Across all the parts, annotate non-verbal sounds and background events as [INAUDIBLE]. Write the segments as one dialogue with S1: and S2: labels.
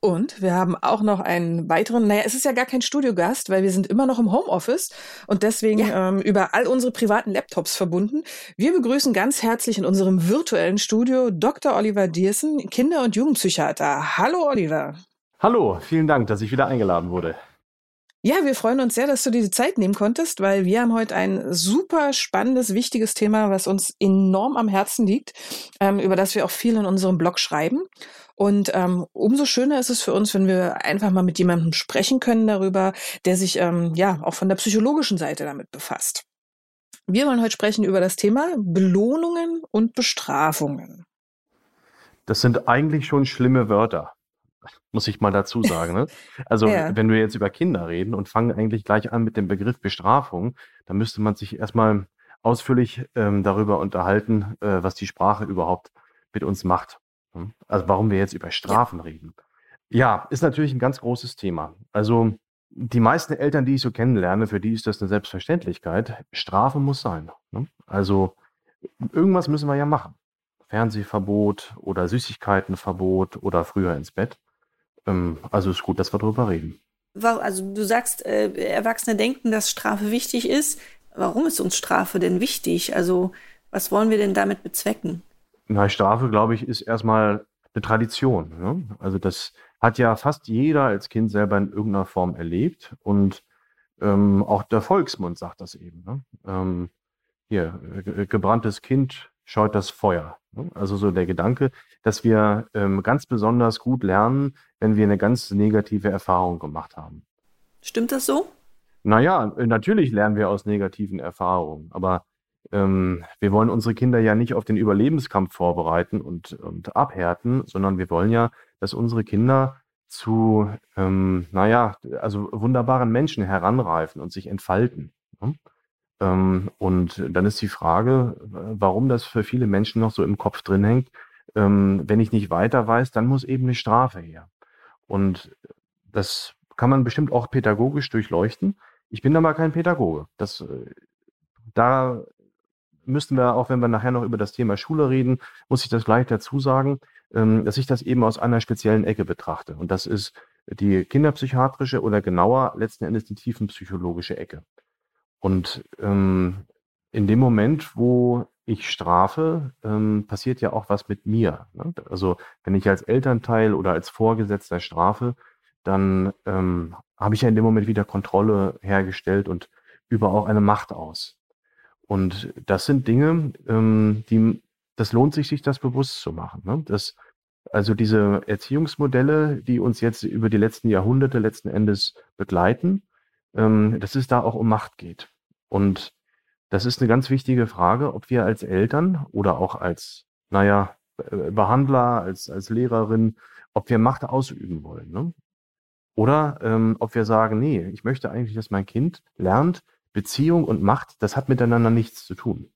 S1: Und wir haben auch noch einen weiteren, naja, es ist ja gar kein Studiogast, weil wir sind immer noch im Homeoffice und deswegen ja. ähm, über all unsere privaten Laptops verbunden. Wir begrüßen ganz herzlich in unserem virtuellen Studio Dr. Oliver Diersen, Kinder- und Jugendpsychiater. Hallo Oliver.
S2: Hallo, vielen Dank, dass ich wieder eingeladen wurde.
S1: Ja, wir freuen uns sehr, dass du diese Zeit nehmen konntest, weil wir haben heute ein super spannendes, wichtiges Thema, was uns enorm am Herzen liegt, ähm, über das wir auch viel in unserem Blog schreiben. Und ähm, umso schöner ist es für uns, wenn wir einfach mal mit jemandem sprechen können darüber, der sich ähm, ja auch von der psychologischen Seite damit befasst. Wir wollen heute sprechen über das Thema Belohnungen und Bestrafungen.
S2: Das sind eigentlich schon schlimme Wörter muss ich mal dazu sagen. Ne? [LAUGHS] Also ja. wenn wir jetzt über Kinder reden und fangen eigentlich gleich an mit dem Begriff Bestrafung, dann müsste man sich erstmal ausführlich ähm, darüber unterhalten, äh, was die Sprache überhaupt mit uns macht. Hm? Also warum wir jetzt über Strafen ja. reden. Ja, ist natürlich ein ganz großes Thema. Also die meisten Eltern, die ich so kennenlerne, für die ist das eine Selbstverständlichkeit. Strafe muss sein. Ne? Also irgendwas müssen wir ja machen. Fernsehverbot oder Süßigkeitenverbot oder früher ins Bett. Ähm, also ist gut, dass wir darüber reden.
S3: Also du sagst, äh, Erwachsene denken, dass Strafe wichtig ist. Warum ist uns Strafe denn wichtig? Also was wollen wir denn damit bezwecken?
S2: Na, Strafe, glaube ich, ist erstmal eine Tradition. Ne? Also das hat ja fast jeder als Kind selber in irgendeiner Form erlebt und ähm, auch der Volksmund sagt das eben. Ne? Ähm, hier, gebranntes Kind scheut das Feuer. Ne? Also so der Gedanke, dass wir ähm, ganz besonders gut lernen, wenn wir eine ganz negative Erfahrung gemacht haben.
S3: Stimmt das so?
S2: Naja, natürlich lernen wir aus negativen Erfahrungen, aber ähm, wir wollen unsere Kinder ja nicht auf den Überlebenskampf vorbereiten und, und abhärten, sondern wir wollen ja, dass unsere Kinder zu, ähm, naja, also wunderbaren Menschen heranreifen und sich entfalten. Ne? Ähm, und dann ist die Frage, warum das für viele Menschen noch so im Kopf drin hängt. Ähm, wenn ich nicht weiter weiß, dann muss eben eine Strafe her. Und das kann man bestimmt auch pädagogisch durchleuchten. Ich bin aber kein Pädagoge. Das, äh, da müssten wir, auch wenn wir nachher noch über das Thema Schule reden, muss ich das gleich dazu sagen, ähm, dass ich das eben aus einer speziellen Ecke betrachte. Und das ist die kinderpsychiatrische oder genauer letzten Endes die tiefenpsychologische Ecke. Und ähm, in dem Moment, wo ich strafe, ähm, passiert ja auch was mit mir. Ne? Also wenn ich als Elternteil oder als Vorgesetzter strafe, dann ähm, habe ich ja in dem Moment wieder Kontrolle hergestellt und über auch eine Macht aus. Und das sind Dinge, ähm, die, das lohnt sich, sich das bewusst zu machen. Ne? Das, also diese Erziehungsmodelle, die uns jetzt über die letzten Jahrhunderte letzten Endes begleiten, ähm, dass es da auch um Macht geht. Und das ist eine ganz wichtige Frage, ob wir als Eltern oder auch als, naja, Behandler, als, als Lehrerin, ob wir Macht ausüben wollen. Ne? Oder ähm, ob wir sagen, nee, ich möchte eigentlich, dass mein Kind lernt, Beziehung und Macht, das hat miteinander nichts zu tun.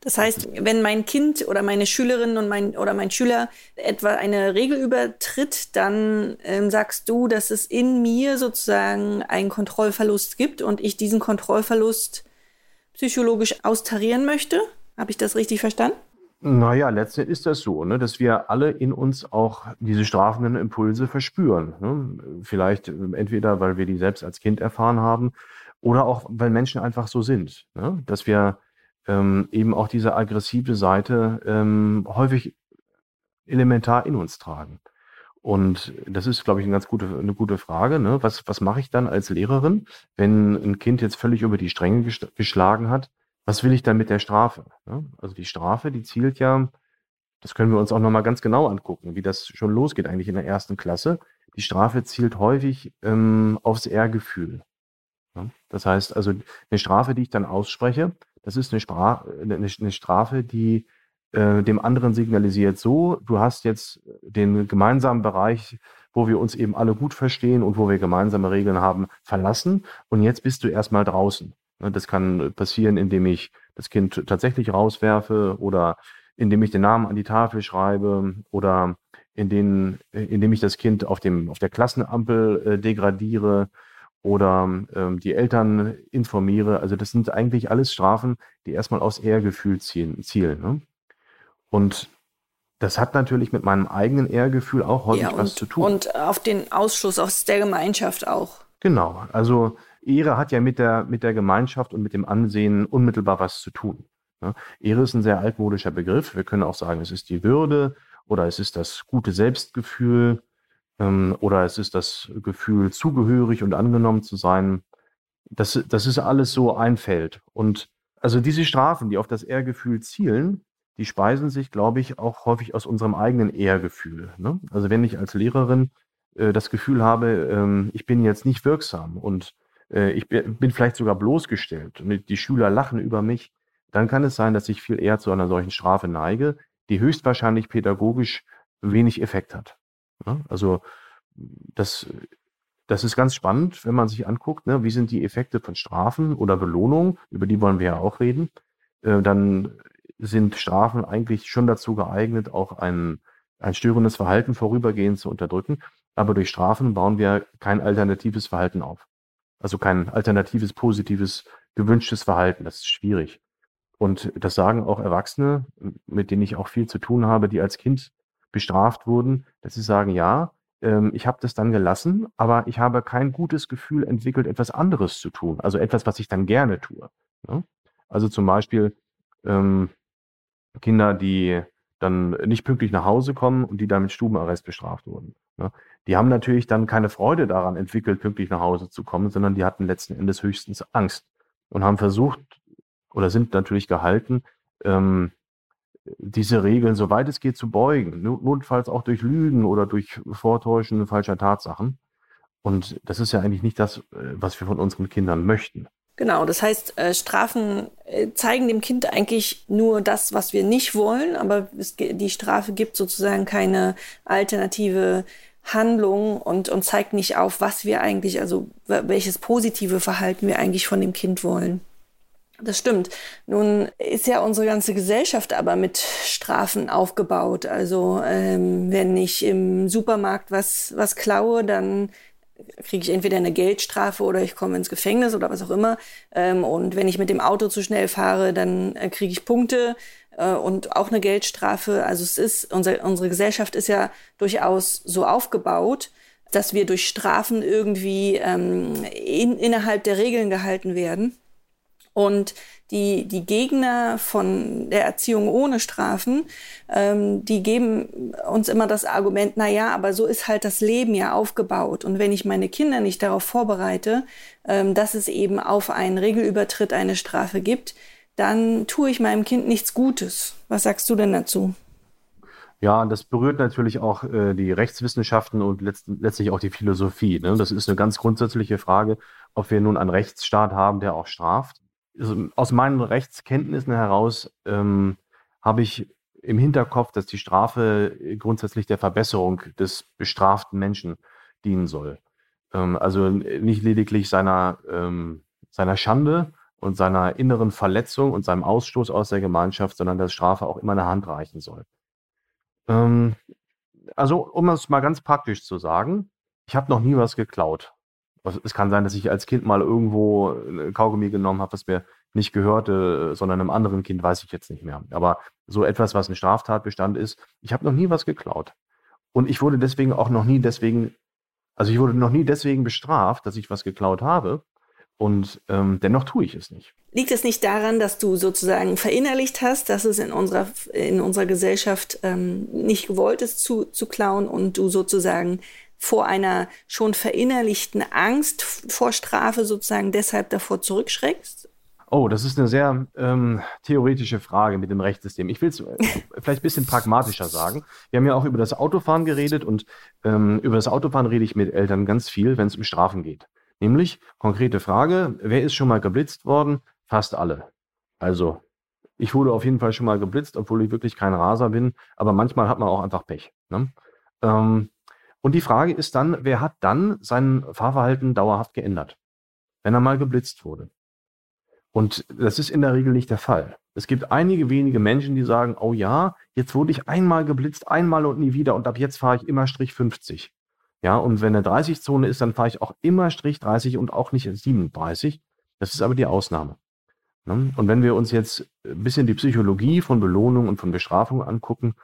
S3: Das heißt, wenn mein Kind oder meine Schülerin und mein oder mein Schüler etwa eine Regel übertritt, dann ähm, sagst du, dass es in mir sozusagen einen Kontrollverlust gibt und ich diesen Kontrollverlust psychologisch austarieren möchte. Habe ich das richtig verstanden?
S2: Naja, letztendlich ist das so, ne, dass wir alle in uns auch diese strafenden Impulse verspüren. Ne? Vielleicht äh, entweder, weil wir die selbst als Kind erfahren haben oder auch, weil Menschen einfach so sind. Ne? Dass wir ähm, eben auch diese aggressive Seite ähm, häufig elementar in uns tragen. Und das ist, glaube ich, eine ganz gute, eine gute Frage. Ne? Was, was mache ich dann als Lehrerin, wenn ein Kind jetzt völlig über die Stränge geschlagen hat? Was will ich dann mit der Strafe? Ne? Also die Strafe, die zielt ja, das können wir uns auch nochmal ganz genau angucken, wie das schon losgeht eigentlich in der ersten Klasse. Die Strafe zielt häufig ähm, aufs Ehrgefühl. Das heißt also, eine Strafe, die ich dann ausspreche, das ist eine, Spra eine, Strafe, die äh, dem anderen signalisiert, so, du hast jetzt den gemeinsamen Bereich, wo wir uns eben alle gut verstehen und wo wir gemeinsame Regeln haben, verlassen und jetzt bist du erstmal draußen. Ne, das kann passieren, indem ich das Kind tatsächlich rauswerfe oder indem ich den Namen an die Tafel schreibe oder in indem ich das Kind auf, dem, auf der Klassenampel äh, degradiere oder ähm, die Eltern informiere. Also das sind eigentlich alles Strafen, die erstmal aus Ehrgefühl zielen. zielen ne? Und das hat natürlich mit meinem eigenen Ehrgefühl auch häufig ja, was zu tun.
S3: Und auf den Ausschluss aus der Gemeinschaft auch.
S2: Genau. Also Ehre hat ja mit der, mit der Gemeinschaft und mit dem Ansehen unmittelbar was zu tun. Ne? Ehre ist ein sehr altmodischer Begriff. Wir können auch sagen, es ist die Würde oder es ist das gute Selbstgefühl oder es ist das Gefühl, zugehörig und angenommen zu sein. Das, das ist alles so ein Feld. Und also diese Strafen, die auf das Ehrgefühl zielen, die speisen sich, glaube ich, auch häufig aus unserem eigenen Ehrgefühl. Ne? Also wenn ich als Lehrerin äh, das Gefühl habe, ähm, ich bin jetzt nicht wirksam und äh, ich bin vielleicht sogar bloßgestellt und die Schüler lachen über mich, dann kann es sein, dass ich viel eher zu einer solchen Strafe neige, die höchstwahrscheinlich pädagogisch wenig Effekt hat. Ja? Also das, das ist ganz spannend, wenn man sich anguckt, ne, wie sind die Effekte von Strafen oder Belohnungen, über die wollen wir ja auch reden. Äh, dann sind Strafen eigentlich schon dazu geeignet, auch ein, ein störendes Verhalten vorübergehend zu unterdrücken. Aber durch Strafen bauen wir kein alternatives Verhalten auf. Also kein alternatives, positives, gewünschtes Verhalten. Das ist schwierig. Und das sagen auch Erwachsene, mit denen ich auch viel zu tun habe, die als Kind bestraft wurden, dass sie sagen, ja, ähm, ich habe das dann gelassen, aber ich habe kein gutes Gefühl entwickelt, etwas anderes zu tun. Also etwas, was ich dann gerne tue. Ne? Also zum Beispiel, ähm, Kinder, die dann nicht pünktlich nach Hause kommen und die dann mit Stubenarrest bestraft wurden. Ne? Die haben natürlich dann keine Freude daran entwickelt, pünktlich nach Hause zu kommen, sondern die hatten letzten Endes höchstens Angst und haben versucht oder sind natürlich gehalten, ähm, diese Regeln, soweit es geht, zu beugen. Notfalls auch durch Lügen oder durch Vortäuschen falscher Tatsachen. Und das ist ja eigentlich nicht das, äh, was wir von unseren Kindern möchten.
S3: Genau, das heißt, äh, Strafen äh, zeigen dem Kind eigentlich nur das, was wir nicht wollen, aber es, die Strafe gibt sozusagen keine alternative Handlung und, und zeigt nicht auf, was wir eigentlich, also welches positive Verhalten wir eigentlich von dem Kind wollen. Das stimmt. Nun ist ja unsere ganze Gesellschaft aber mit Strafen aufgebaut. Also ähm, wenn ich im Supermarkt was, was klaue, dann kriege ich entweder eine Geldstrafe oder ich komme ins Gefängnis oder was auch immer. Ähm, und wenn ich mit dem Auto zu schnell fahre, dann äh, kriege ich Punkte äh, und auch eine Geldstrafe. Also es ist, unser, unsere Gesellschaft ist ja durchaus so aufgebaut, dass wir durch Strafen irgendwie ähm, in, innerhalb der Regeln gehalten werden. Und die, die Gegner von der Erziehung ohne Strafen, ähm, die geben uns immer das Argument, na ja, aber so ist halt das Leben ja aufgebaut. Und wenn ich meine Kinder nicht darauf vorbereite, ähm, dass es eben auf einen Regelübertritt eine Strafe gibt, dann tue ich meinem Kind nichts Gutes. Was sagst du denn dazu?
S2: Ja, das berührt natürlich auch äh, die Rechtswissenschaften und letzt, letztlich auch die Philosophie. Ne? Das ist eine ganz grundsätzliche Frage, ob wir nun einen Rechtsstaat haben, der auch straft also aus meinen Rechtskenntnissen heraus ähm, habe ich im Hinterkopf, dass die Strafe grundsätzlich der Verbesserung des bestraften Menschen dienen soll. Ähm, also nicht lediglich seiner, ähm, seiner Schande und seiner inneren Verletzung und seinem Ausstoß aus der Gemeinschaft, sondern dass Strafe auch immer eine Hand reichen soll. Ähm, also, um es mal ganz praktisch zu sagen, ich habe noch nie was geklaut. Es kann sein, dass ich als Kind mal irgendwo Kaugummi genommen habe, was mir nicht gehörte, sondern einem anderen Kind, weiß ich jetzt nicht mehr. Aber so etwas, was ein Straftatbestand ist, ich habe noch nie was geklaut. Und ich wurde deswegen auch noch nie deswegen, also ich wurde noch nie deswegen bestraft, dass ich was geklaut habe. Und ähm, dennoch tue ich es nicht.
S3: Liegt es nicht daran, dass du sozusagen verinnerlicht hast, dass es in unserer, in unserer Gesellschaft ähm, nicht gewollt ist zu, zu klauen und du sozusagen vor einer schon verinnerlichten Angst vor Strafe sozusagen deshalb davor zurückschreckst?
S2: Oh, das ist eine sehr ähm, theoretische Frage mit dem Rechtssystem. Ich will es äh, vielleicht ein bisschen pragmatischer sagen. Wir haben ja auch über das Autofahren geredet und ähm, über das Autofahren rede ich mit Eltern ganz viel, wenn es um Strafen geht. Nämlich, konkrete Frage, wer ist schon mal geblitzt worden? Fast alle. Also, ich wurde auf jeden Fall schon mal geblitzt, obwohl ich wirklich kein Raser bin, aber manchmal hat man auch einfach Pech. Ne? Ähm, und die Frage ist dann, wer hat dann sein Fahrverhalten dauerhaft geändert, wenn er mal geblitzt wurde? Und das ist in der Regel nicht der Fall. Es gibt einige wenige Menschen, die sagen, oh ja, jetzt wurde ich einmal geblitzt, einmal und nie wieder und ab jetzt fahre ich immer Strich 50. Ja, und wenn eine 30-Zone ist, dann fahre ich auch immer Strich 30 und auch nicht 37. Das ist aber die Ausnahme. Ne? Und wenn wir uns jetzt ein bisschen die Psychologie von Belohnung und von Bestrafung angucken,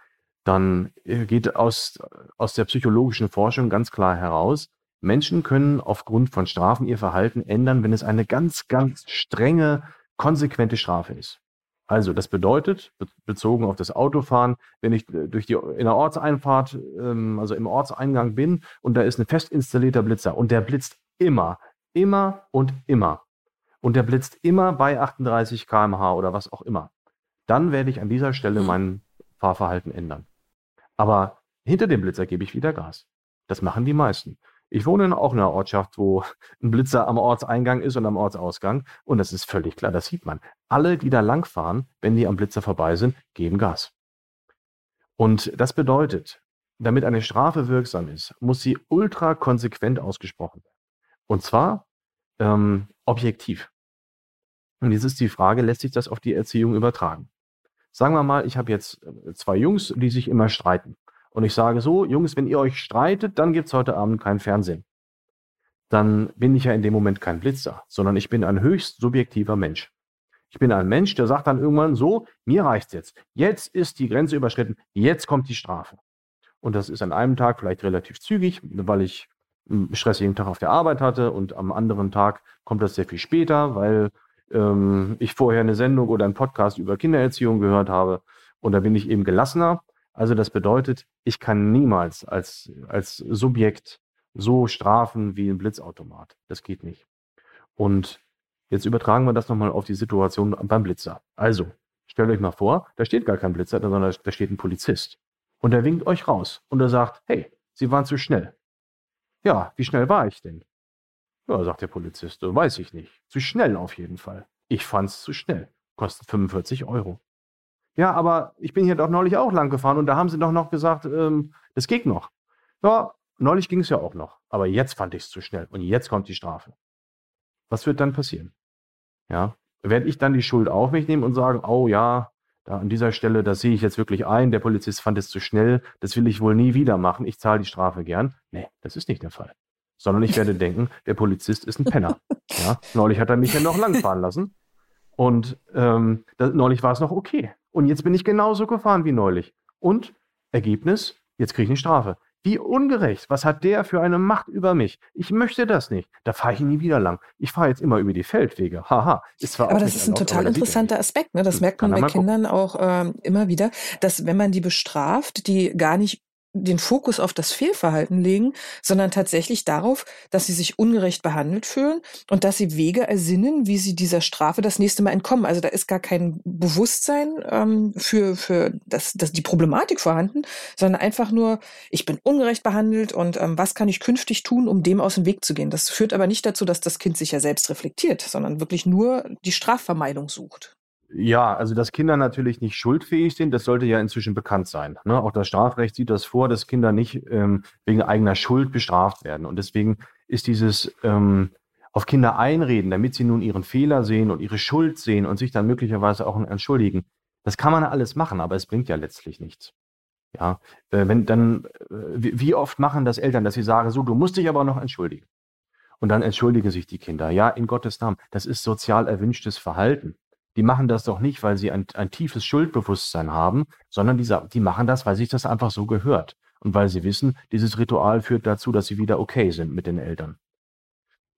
S2: dann äh, geht aus, aus der psychologischen Forschung ganz klar heraus, Menschen können aufgrund von Strafen ihr Verhalten ändern, wenn es eine ganz, ganz strenge, konsequente Strafe ist. Also das bedeutet, bezogen auf das Autofahren, wenn ich äh, durch die, in der Ortseinfahrt, ähm, also im Ortseingang bin und da ist ein fest installierter Blitzer und der blitzt immer, immer und immer. Und der blitzt immer bei 38 km/h oder was auch immer. Dann werde ich an dieser Stelle mein Fahrverhalten ändern. Aber hinter dem Blitzer gebe ich wieder Gas. Das machen die meisten. Ich wohne in auch in einer Ortschaft, wo [LAUGHS] ein Blitzer am Ortseingang ist und am Ortsausgang. Und das ist völlig klar, das sieht man. Alle, die da langfahren, wenn die am Blitzer vorbei sind, geben Gas. Und das bedeutet, damit eine Strafe wirksam ist, muss sie ultra konsequent ausgesprochen werden. Und zwar ähm, objektiv. Und jetzt ist die Frage, lässt sich das auf die Erziehung übertragen? Sagen wir mal, ich habe jetzt äh, zwei Jungs, die sich immer streiten und ich sage so, Jungs, wenn ihr euch streitet, dann gibt es heute Abend kein Fernsehen. Dann bin ich ja in dem Moment kein Blitzer, sondern ich bin ein höchst subjektiver Mensch. Ich bin ein Mensch, der sagt dann irgendwann so, mir reicht's jetzt. Jetzt ist die Grenze überschritten, jetzt kommt die Strafe. Und das ist an einem Tag vielleicht relativ zügig, weil ich einen stressigen Tag auf der Arbeit hatte und am anderen Tag kommt das sehr viel später, weil ähm, ich vorher eine Sendung oder einen Podcast über Kindererziehung gehört habe. Und da bin ich eben gelassener also das bedeutet, ich kann niemals als, als Subjekt so strafen wie ein Blitzautomat. Das geht nicht. Und jetzt übertragen wir das nochmal auf die Situation beim Blitzer. Also, stellt euch mal vor, da steht gar kein Blitzer, sondern da steht ein Polizist. Und der winkt euch raus und er sagt, hey, Sie waren zu schnell. Ja, wie schnell war ich denn? Ja, sagt der Polizist, weiß ich nicht. Zu schnell auf jeden Fall. Ich fand's zu schnell. Kostet 45 Euro. Ja, aber ich bin hier doch neulich auch lang gefahren und da haben sie doch noch gesagt, ähm, das geht noch. Ja, neulich ging es ja auch noch. Aber jetzt fand ich es zu schnell und jetzt kommt die Strafe. Was wird dann passieren? Ja, werde ich dann die Schuld auf mich nehmen und sagen, oh ja, da an dieser Stelle, das sehe ich jetzt wirklich ein, der Polizist fand es zu schnell, das will ich wohl nie wieder machen, ich zahle die Strafe gern. Nee, das ist nicht der Fall. Sondern ich werde denken, der Polizist ist ein Penner. Ja, neulich hat er mich ja noch langfahren lassen. Und ähm, das, neulich war es noch okay. Und jetzt bin ich genauso gefahren wie neulich. Und Ergebnis, jetzt kriege ich eine Strafe. Wie ungerecht. Was hat der für eine Macht über mich? Ich möchte das nicht. Da fahre ich nie wieder lang. Ich fahre jetzt immer über die Feldwege. Haha.
S1: Ist zwar aber das ist ein erlaubt, total interessanter Aspekt. Ne? Das merkt man bei Kindern auch ähm, immer wieder, dass wenn man die bestraft, die gar nicht den Fokus auf das Fehlverhalten legen, sondern tatsächlich darauf, dass sie sich ungerecht behandelt fühlen und dass sie Wege ersinnen, wie sie dieser Strafe das nächste Mal entkommen. Also da ist gar kein Bewusstsein ähm, für, für das, das, die Problematik vorhanden, sondern einfach nur, ich bin ungerecht behandelt und ähm, was kann ich künftig tun, um dem aus dem Weg zu gehen. Das führt aber nicht dazu, dass das Kind sich ja selbst reflektiert, sondern wirklich nur die Strafvermeidung sucht.
S2: Ja, also dass Kinder natürlich nicht schuldfähig sind, das sollte ja inzwischen bekannt sein. Ne? Auch das Strafrecht sieht das vor, dass Kinder nicht ähm, wegen eigener Schuld bestraft werden. Und deswegen ist dieses ähm, auf Kinder einreden, damit sie nun ihren Fehler sehen und ihre Schuld sehen und sich dann möglicherweise auch entschuldigen, das kann man alles machen, aber es bringt ja letztlich nichts. Ja, äh, wenn dann, äh, wie oft machen das Eltern, dass sie sagen, so, du musst dich aber noch entschuldigen. Und dann entschuldigen sich die Kinder. Ja, in Gottes Namen. Das ist sozial erwünschtes Verhalten die machen das doch nicht, weil sie ein, ein tiefes Schuldbewusstsein haben, sondern die, die machen das, weil sich das einfach so gehört. Und weil sie wissen, dieses Ritual führt dazu, dass sie wieder okay sind mit den Eltern.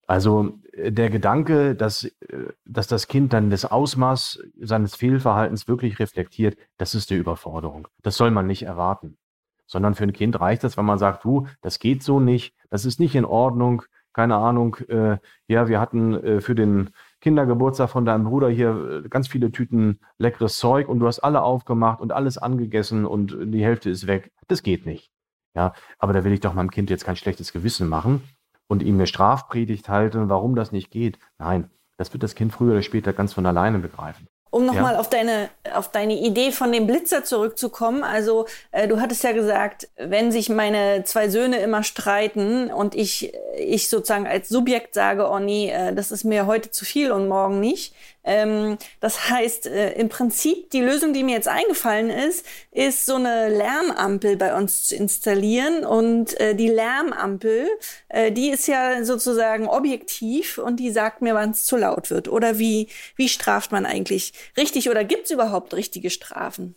S2: Also äh, der Gedanke, dass, äh, dass das Kind dann das Ausmaß seines Fehlverhaltens wirklich reflektiert, das ist die Überforderung. Das soll man nicht erwarten. Sondern für ein Kind reicht das, wenn man sagt, du, das geht so nicht, das ist nicht in Ordnung, keine Ahnung, äh, ja, wir hatten äh, für den Kindergeburtstag von deinem Bruder hier äh, ganz viele Tüten leckeres Zeug und du hast alle aufgemacht und alles angegessen und die Hälfte ist weg. Das geht nicht. Ja, aber da will ich doch meinem Kind jetzt kein schlechtes Gewissen machen und ihm eine Strafpredigt halten, warum das nicht geht. Nein, das wird das Kind früher oder später ganz von alleine begreifen.
S3: Um nochmal ja. auf deine, auf deine Idee von dem Blitzer zurückzukommen. Also, äh, du hattest ja gesagt, wenn sich meine zwei Söhne immer streiten und ich, ich sozusagen als Subjekt sage, oh nee, äh, das ist mir heute zu viel und morgen nicht, Ähm, das heißt, äh, im Prinzip die Lösung, die mir jetzt eingefallen ist, ist so eine Lärmampel bei uns zu installieren. Und äh, die Lärmampel, äh, die ist ja sozusagen objektiv und die sagt mir, wann es zu laut wird. Oder wie, wie straft man eigentlich richtig oder gibt es überhaupt richtige Strafen?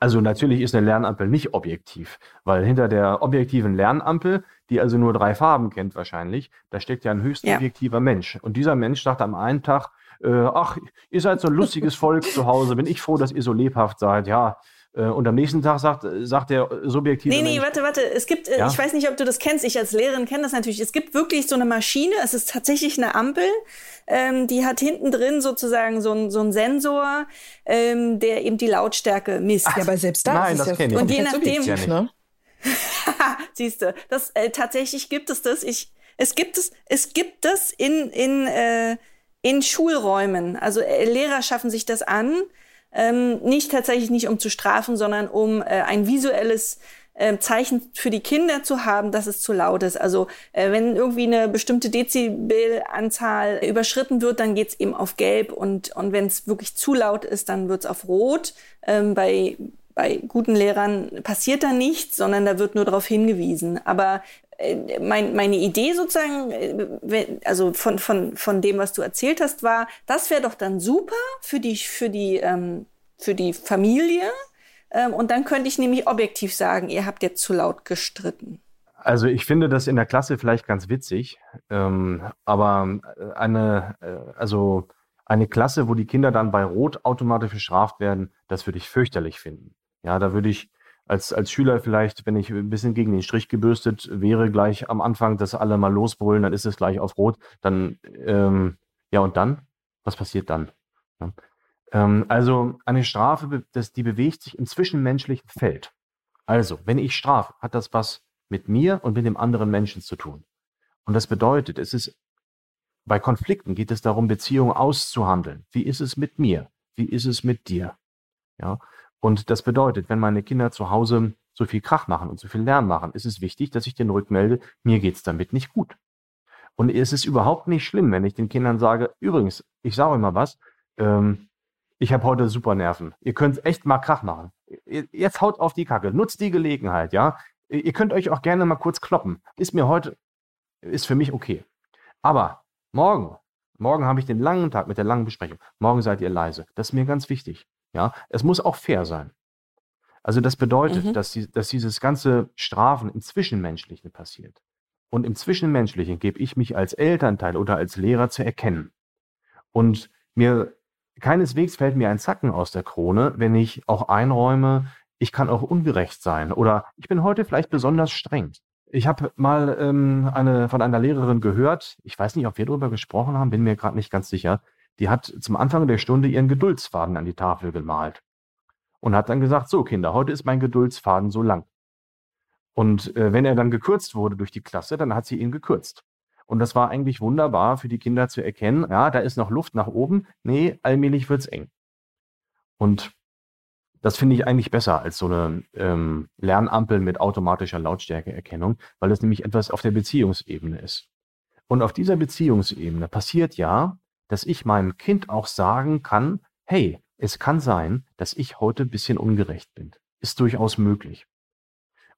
S2: Also natürlich ist eine Lärmampel nicht objektiv, weil hinter der objektiven Lärmampel, die also nur drei Farben kennt wahrscheinlich, da steckt ja ein höchst ja. objektiver Mensch. Und dieser Mensch sagt am einen Tag, äh, ach, ihr seid so ein lustiges Volk zu Hause, bin ich froh, dass ihr so lebhaft seid, ja. Äh, und am nächsten Tag sagt, sagt der subjektive.
S3: Nee, nee,
S2: Mensch,
S3: warte, warte. Es gibt, äh, ja? ich weiß nicht, ob du das kennst, ich als Lehrerin kenne das natürlich. Es gibt wirklich so eine Maschine, es ist tatsächlich eine Ampel, ähm, die hat hinten drin sozusagen so ein, so Sensor, ähm, der eben die Lautstärke misst.
S1: Ach, ja, aber selbst da
S2: Nein,
S1: ist
S2: das
S1: ja
S2: kenne ich.
S3: Und je nachdem.
S2: Ja nicht.
S1: Ne? [LAUGHS]
S3: Siehst du, das äh, tatsächlich gibt es das. Ich, es gibt es, es gibt das in in äh, in Schulräumen. Also äh, Lehrer schaffen sich das an, ähm, nicht tatsächlich nicht um zu strafen, sondern um äh, ein visuelles äh, Zeichen für die Kinder zu haben, dass es zu laut ist. Also äh, wenn irgendwie eine bestimmte Dezibelanzahl überschritten wird, dann geht's eben auf Gelb und, und wenn es wirklich zu laut ist, dann wird's auf Rot. Ähm, bei bei guten Lehrern passiert da nichts, sondern da wird nur darauf hingewiesen. Aber mein, meine Idee sozusagen, äh, also von, von, von dem, was du erzählt hast, war, das wäre doch dann super für die, für die, ähm, für die Familie. Ähm, und dann könnte ich nämlich objektiv sagen, ihr habt jetzt zu laut gestritten.
S2: Also ich finde das in der Klasse vielleicht ganz witzig, ähm, aber äh, eine, äh, also eine Klasse, wo die Kinder dann bei Rot automatisch bestraft werden, das würde ich fürchterlich finden. Ja, da würde ich als, als Schüler vielleicht, wenn ich ein bisschen gegen den Strich gebürstet wäre, gleich am Anfang, dass alle mal losbrüllen, dann ist es gleich auf Rot. Dann, ähm, ja, und dann? Was passiert dann? Ja. Ähm, also eine Strafe, das, die bewegt sich im zwischenmenschlichen Feld. Also, wenn ich strafe, hat das was mit mir und mit dem anderen Menschen zu tun. Und das bedeutet, es ist bei Konflikten geht es darum, Beziehungen auszuhandeln. Wie ist es mit mir? Wie ist es mit dir? Ja. Und das bedeutet, wenn meine Kinder zu Hause so viel Krach machen und so viel Lärm machen, ist es wichtig, dass ich den rückmelde, mir geht's damit nicht gut. Und es ist überhaupt nicht schlimm, wenn ich den Kindern sage, übrigens, ich sage euch mal was, ähm, ich habe heute super Nerven. Ihr könnt echt mal Krach machen. Jetzt haut auf die Kacke, nutzt die Gelegenheit, ja. Ihr könnt euch auch gerne mal kurz kloppen. Ist mir heute, ist für mich okay. Aber morgen, morgen habe ich den langen Tag mit der langen Besprechung. Morgen seid ihr leise. Das ist mir ganz wichtig. Ja, es muss auch fair sein. Also das bedeutet, mhm. dass, die, dass dieses ganze Strafen im Zwischenmenschlichen passiert. Und im Zwischenmenschlichen gebe ich mich als Elternteil oder als Lehrer zu erkennen. Und mir keineswegs fällt mir ein Zacken aus der Krone, wenn ich auch einräume, ich kann auch ungerecht sein oder ich bin heute vielleicht besonders streng. Ich habe mal ähm, eine, von einer Lehrerin gehört, ich weiß nicht, ob wir darüber gesprochen haben, bin mir gerade nicht ganz sicher, die hat zum Anfang der Stunde ihren Geduldsfaden an die Tafel gemalt und hat dann gesagt, so Kinder, heute ist mein Geduldsfaden so lang. Und äh, wenn er dann gekürzt wurde durch die Klasse, dann hat sie ihn gekürzt. Und das war eigentlich wunderbar für die Kinder zu erkennen, ja, da ist noch Luft nach oben, nee, allmählich wird's eng. Und das finde ich eigentlich besser als so eine ähm, Lernampel mit automatischer Lautstärkeerkennung, weil es nämlich etwas auf der Beziehungsebene ist. Und auf dieser Beziehungsebene passiert ja, dass ich meinem Kind auch sagen kann, hey, es kann sein, dass ich heute ein bisschen ungerecht bin. Ist durchaus möglich.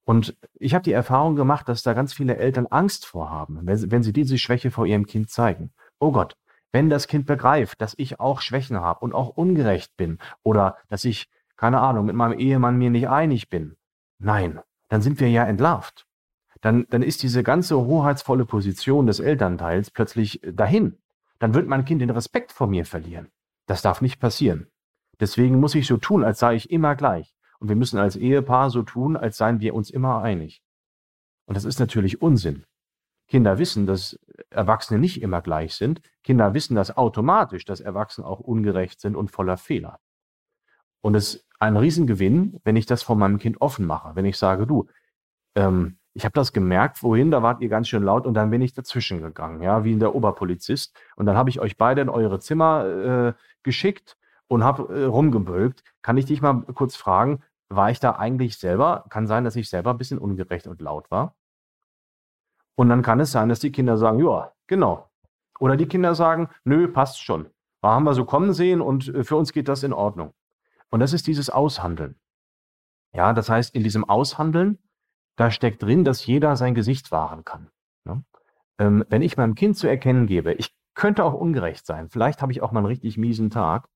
S2: Und ich habe die Erfahrung gemacht, dass da ganz viele Eltern Angst vorhaben, wenn, wenn sie diese Schwäche vor ihrem Kind zeigen. Oh Gott, wenn das Kind begreift, dass ich auch Schwächen habe und auch ungerecht bin oder dass ich, keine Ahnung, mit meinem Ehemann mir nicht einig bin, nein, dann sind wir ja entlarvt. Dann, dann ist diese ganze hoheitsvolle Position des Elternteils plötzlich dahin dann wird mein Kind den Respekt vor mir verlieren. Das darf nicht passieren. Deswegen muss ich so tun, als sei ich immer gleich. Und wir müssen als Ehepaar so tun, als seien wir uns immer einig. Und das ist natürlich Unsinn. Kinder wissen, dass Erwachsene nicht immer gleich sind. Kinder wissen das automatisch, dass Erwachsene auch ungerecht sind und voller Fehler. Und es ist ein Riesengewinn, wenn ich das von meinem Kind offen mache. Wenn ich sage, du, ähm, ich habe das gemerkt, vorhin, da wart ihr ganz schön laut und dann bin ich dazwischen gegangen, ja, wie in der Oberpolizist. Und dann habe ich euch beide in eure Zimmer äh, geschickt und habe äh, rumgebölkt. Kann ich dich mal kurz fragen, war ich da eigentlich selber? Kann sein, dass ich selber ein bisschen ungerecht und laut war. Und dann kann es sein, dass die Kinder sagen, ja, genau. Oder die Kinder sagen, nö, passt schon. haben wir so kommen sehen und äh, für uns geht das in Ordnung. Und das ist dieses Aushandeln. Ja, das heißt, in diesem Aushandeln, da steckt drin, dass jeder sein Gesicht wahren kann. Ne? Ähm, wenn ich meinem Kind zu erkennen gebe, ich könnte auch ungerecht sein, vielleicht habe ich auch mal einen richtig miesen Tag,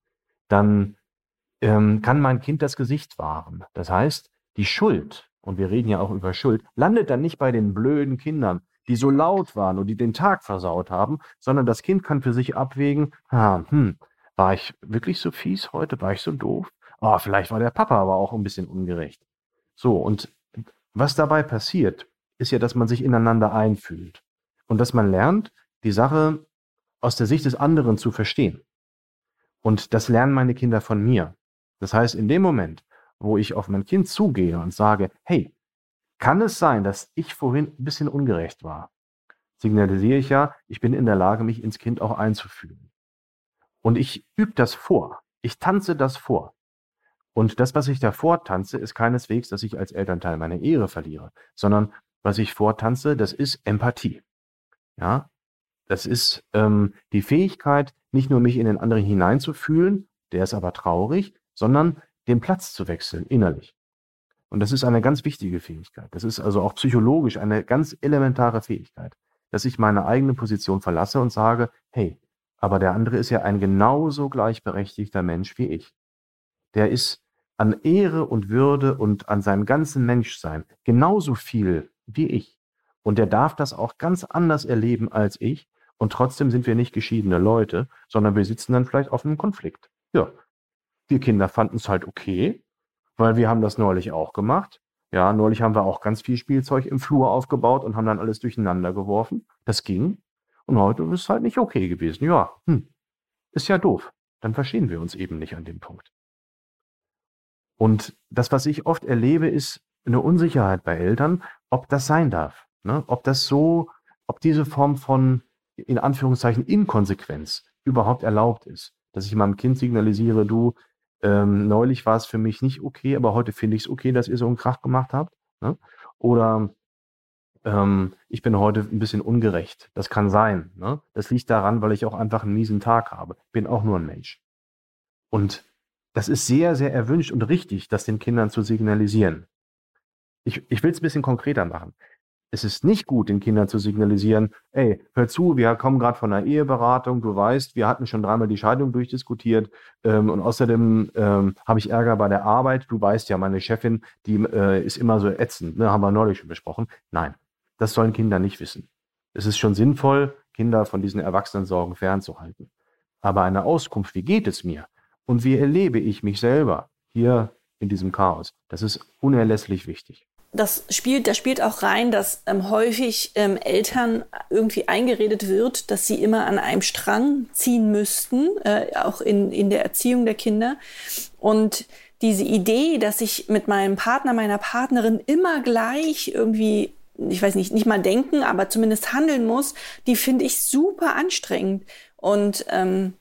S2: dann ähm, kann mein Kind das Gesicht wahren. Das heißt, die Schuld, und wir reden ja auch über Schuld, landet dann nicht bei den blöden Kindern, die so laut waren und die den Tag versaut haben, sondern das Kind kann für sich abwägen, ah, hm, war ich wirklich so fies heute? War ich so doof? Oh, vielleicht war der Papa aber auch ein bisschen ungerecht. So, und was dabei passiert, ist ja, dass man sich ineinander einfühlt und dass man lernt, die Sache aus der Sicht des anderen zu verstehen. Und das lernen meine Kinder von mir. Das heißt, in dem Moment, wo ich auf mein Kind zugehe und sage, hey, kann es sein, dass ich vorhin ein bisschen ungerecht war? Signalisiere ich ja, ich bin in der Lage, mich ins Kind auch einzufühlen. Und ich übe das vor. Ich tanze das vor. Und das, was ich davor tanze, ist keineswegs, dass ich als Elternteil meine Ehre verliere, sondern was ich vortanze, das ist Empathie. Ja, das ist ähm, die Fähigkeit, nicht nur mich in den anderen hineinzufühlen, der ist aber traurig, sondern den Platz zu wechseln innerlich. Und das ist eine ganz wichtige Fähigkeit. Das ist also auch psychologisch eine ganz elementare Fähigkeit, dass ich meine eigene Position verlasse und sage, hey, aber der andere ist ja ein genauso gleichberechtigter Mensch wie ich. Der ist an Ehre und Würde und an seinem ganzen Menschsein genauso viel wie ich. Und der darf das auch ganz anders erleben als ich. Und trotzdem sind wir nicht geschiedene Leute, sondern wir sitzen dann vielleicht auf einem Konflikt. Ja, wir Kinder fanden es halt okay, weil wir haben das neulich auch gemacht. Ja, neulich haben wir auch ganz viel Spielzeug im Flur aufgebaut und haben dann alles durcheinander geworfen. Das ging. Und heute ist es halt nicht okay gewesen. Ja, hm, ist ja doof. Dann verstehen wir uns eben nicht an dem Punkt. Und das, was ich oft erlebe, ist eine Unsicherheit bei Eltern, ob das sein darf. Ne? Ob das so, ob diese Form von, in Anführungszeichen, Inkonsequenz überhaupt erlaubt ist. Dass ich meinem Kind signalisiere, du, ähm, neulich war es für mich nicht okay, aber heute finde ich es okay, dass ihr so einen Krach gemacht habt. Ne? Oder ähm, ich bin heute ein bisschen ungerecht. Das kann sein. Ne? Das liegt daran, weil ich auch einfach einen miesen Tag habe. Bin auch nur ein Mensch. Und das ist sehr, sehr erwünscht und richtig, das den Kindern zu signalisieren. Ich, ich will es ein bisschen konkreter machen es ist nicht gut, den Kindern zu signalisieren, ey, hör zu, wir kommen gerade von einer Eheberatung, du weißt, wir hatten schon dreimal die Scheidung durchdiskutiert ähm, und außerdem ähm, habe ich Ärger bei der Arbeit. Du weißt ja, meine Chefin, die äh, ist immer so ätzend, ne, haben wir neulich schon besprochen. Nein, das sollen Kinder nicht wissen. Es ist schon sinnvoll, Kinder von diesen Erwachsenensorgen fernzuhalten. Aber eine Auskunft, wie geht es mir und wie erlebe ich mich selber hier in diesem Chaos, das ist unerlässlich wichtig
S3: das spielt, da spielt auch rein, dass ähm, häufig ähm, Eltern irgendwie eingeredet wird, dass sie immer an einem Strang ziehen müssten, äh, auch in, in der Erziehung der Kinder. Und diese Idee, dass ich mit meinem Partner, meiner Partnerin immer gleich irgendwie, ich weiß nicht, nicht mal denken, aber zumindest handeln muss, die finde ich super anstrengend. Und ähm,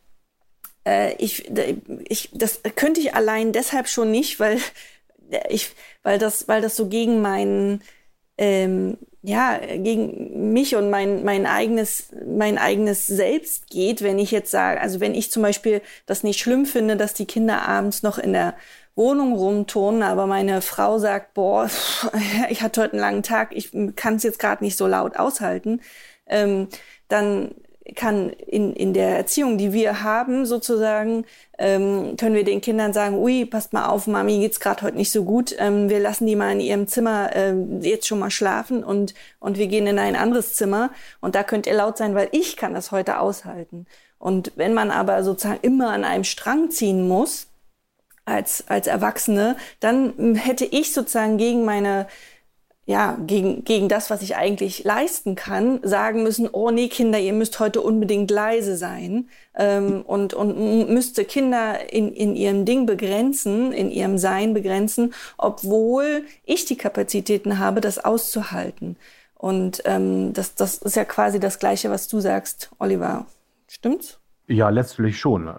S3: äh, ich, ich, das könnte ich allein deshalb schon nicht, weil ich, weil das, weil das so gegen mein, ähm, ja, gegen mich und mein, mein eigenes, mein eigenes Selbst geht, wenn ich jetzt sage, also wenn ich zum Beispiel das nicht schlimm finde, dass die Kinder abends noch in der Wohnung rumturnen, aber meine Frau sagt, boah, [LAUGHS] ich hatte heute einen langen Tag, ich kann es jetzt gerade nicht so laut aushalten, ähm, dann kann in, in der Erziehung, die wir haben, sozusagen, ähm, können wir den Kindern sagen, ui, passt mal auf, Mami geht's gerade heute nicht so gut, ähm, wir lassen die mal in ihrem Zimmer äh, jetzt schon mal schlafen und, und wir gehen in ein anderes Zimmer und da könnt ihr laut sein, weil ich kann das heute aushalten. Und wenn man aber sozusagen immer an einem Strang ziehen muss, als, als Erwachsene, dann hätte ich sozusagen gegen meine ja, gegen, gegen das, was ich eigentlich leisten kann, sagen müssen, oh nee, Kinder, ihr müsst heute unbedingt leise sein ähm, und, und müsste Kinder in, in ihrem Ding begrenzen, in ihrem Sein begrenzen, obwohl ich die Kapazitäten habe, das auszuhalten. Und ähm, das, das ist ja quasi das Gleiche, was du sagst, Oliver. Stimmt's?
S2: Ja, letztlich schon.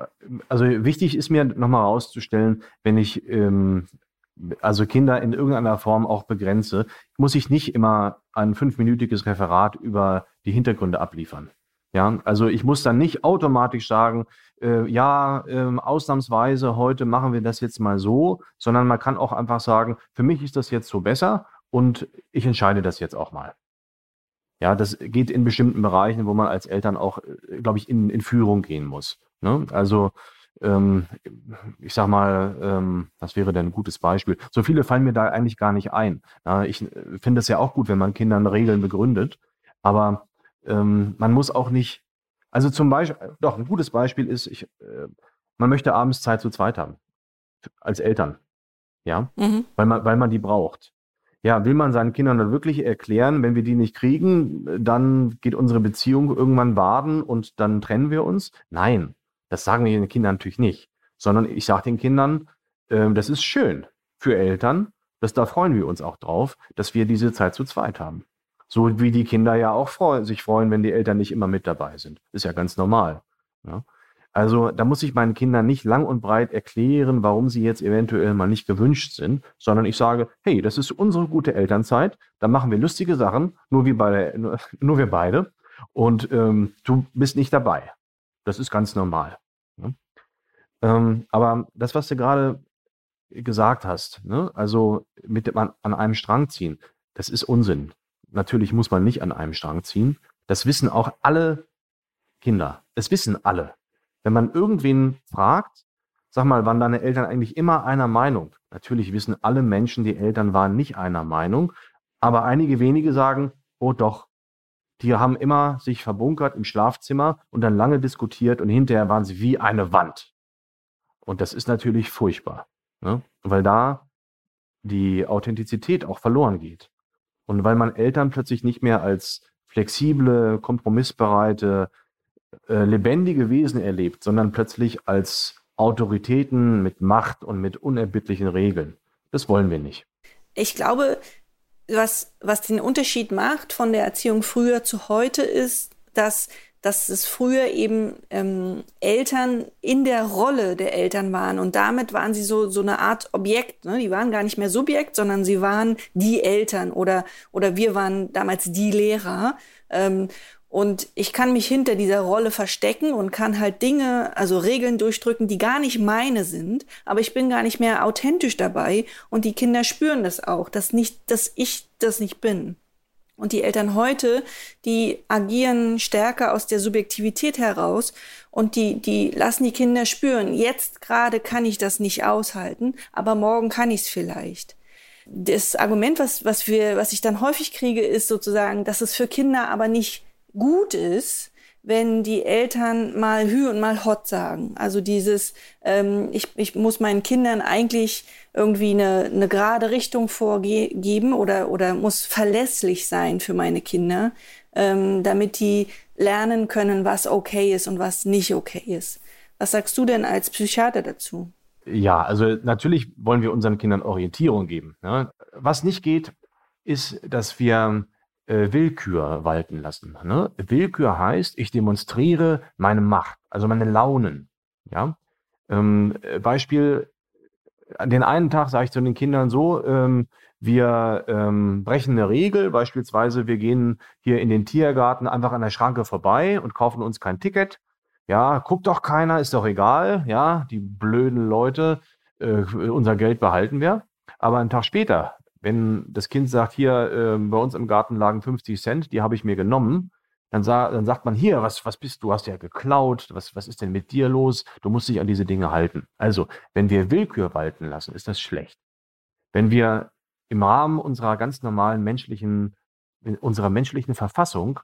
S2: Also wichtig ist mir nochmal herauszustellen, wenn ich ähm, also Kinder in irgendeiner Form auch begrenze, muss ich nicht immer ein fünfminütiges Referat über die Hintergründe abliefern. Ja, also ich muss dann nicht automatisch sagen, äh, ja, äh, ausnahmsweise heute machen wir das jetzt mal so, sondern man kann auch einfach sagen, für mich ist das jetzt so besser und ich entscheide das jetzt auch mal. Ja, das geht in bestimmten Bereichen, wo man als Eltern auch, äh, glaube ich, in, in Führung gehen muss. Ne? Also ähm, ich sag mal, ähm, was wäre denn ein gutes Beispiel? So viele fallen mir da eigentlich gar nicht ein. Ja, ich äh, finde es ja auch gut, wenn man Kindern Regeln begründet, aber ähm, man muss auch nicht, also zum Beispiel, doch, ein gutes Beispiel ist, ich, äh, man möchte abends Zeit zu zweit haben. Als Eltern. Ja, mhm. weil, man, weil man die braucht. Ja, will man seinen Kindern dann wirklich erklären, wenn wir die nicht kriegen, dann geht unsere Beziehung irgendwann baden und dann trennen wir uns? Nein, das sagen wir den Kindern natürlich nicht, sondern ich sage den Kindern, äh, das ist schön für Eltern, dass da freuen wir uns auch drauf, dass wir diese Zeit zu zweit haben. So wie die Kinder ja auch freu sich freuen, wenn die Eltern nicht immer mit dabei sind. Ist ja ganz normal. Ja? Also da muss ich meinen Kindern nicht lang und breit erklären, warum sie jetzt eventuell mal nicht gewünscht sind, sondern ich sage, hey, das ist unsere gute Elternzeit, da machen wir lustige Sachen, nur wir beide, nur wir beide und ähm, du bist nicht dabei. Das ist ganz normal. Ne? Ähm, aber das, was du gerade gesagt hast, ne? also mit dem an, an einem Strang ziehen, das ist Unsinn. Natürlich muss man nicht an einem Strang ziehen. Das wissen auch alle Kinder. Das wissen alle. Wenn man irgendwen fragt, sag mal, waren deine Eltern eigentlich immer einer Meinung? Natürlich wissen alle Menschen, die Eltern waren nicht einer Meinung, aber einige wenige sagen, oh doch, die haben immer sich verbunkert im Schlafzimmer und dann lange diskutiert und hinterher waren sie wie eine Wand. Und das ist natürlich furchtbar, ne? weil da die Authentizität auch verloren geht. Und weil man Eltern plötzlich nicht mehr als flexible, kompromissbereite, äh, lebendige Wesen erlebt, sondern plötzlich als Autoritäten mit Macht und mit unerbittlichen Regeln. Das wollen wir nicht.
S3: Ich glaube, was, was den Unterschied macht von der Erziehung früher zu heute ist, dass, dass es früher eben ähm, Eltern in der Rolle der Eltern waren und damit waren sie so, so eine Art Objekt. Ne? Die waren gar nicht mehr Subjekt, sondern sie waren die Eltern oder, oder wir waren damals die Lehrer. Ähm, und ich kann mich hinter dieser Rolle verstecken und kann halt Dinge, also Regeln durchdrücken, die gar nicht meine sind, aber ich bin gar nicht mehr authentisch dabei und die Kinder spüren das auch, dass nicht, dass ich das nicht bin. Und die Eltern heute, die agieren stärker aus der Subjektivität heraus und die, die lassen die Kinder spüren, jetzt gerade kann ich das nicht aushalten, aber morgen kann ich es vielleicht. Das Argument, was, was wir, was ich dann häufig kriege, ist sozusagen, dass es für Kinder aber nicht gut ist, wenn die Eltern mal Hü und mal Hot sagen. Also dieses, ähm, ich, ich muss meinen Kindern eigentlich irgendwie eine, eine gerade Richtung vorgeben oder, oder muss verlässlich sein für meine Kinder, ähm, damit die lernen können, was okay ist und was nicht okay ist. Was sagst du denn als Psychiater dazu?
S2: Ja, also natürlich wollen wir unseren Kindern Orientierung geben. Ne? Was nicht geht, ist, dass wir Willkür walten lassen. Ne? Willkür heißt, ich demonstriere meine Macht, also meine Launen. Ja? Ähm, äh, Beispiel, den einen Tag sage ich zu den Kindern so, ähm, wir ähm, brechen eine Regel, beispielsweise wir gehen hier in den Tiergarten einfach an der Schranke vorbei und kaufen uns kein Ticket. Ja, guckt doch keiner, ist doch egal. Ja, die blöden Leute, äh, unser Geld behalten wir. Aber einen Tag später wenn das Kind sagt, hier äh, bei uns im Garten lagen 50 Cent, die habe ich mir genommen, dann, sa dann sagt man, hier, was, was bist du, hast ja geklaut, was, was ist denn mit dir los? Du musst dich an diese Dinge halten. Also, wenn wir Willkür walten lassen, ist das schlecht. Wenn wir im Rahmen unserer ganz normalen menschlichen, unserer menschlichen Verfassung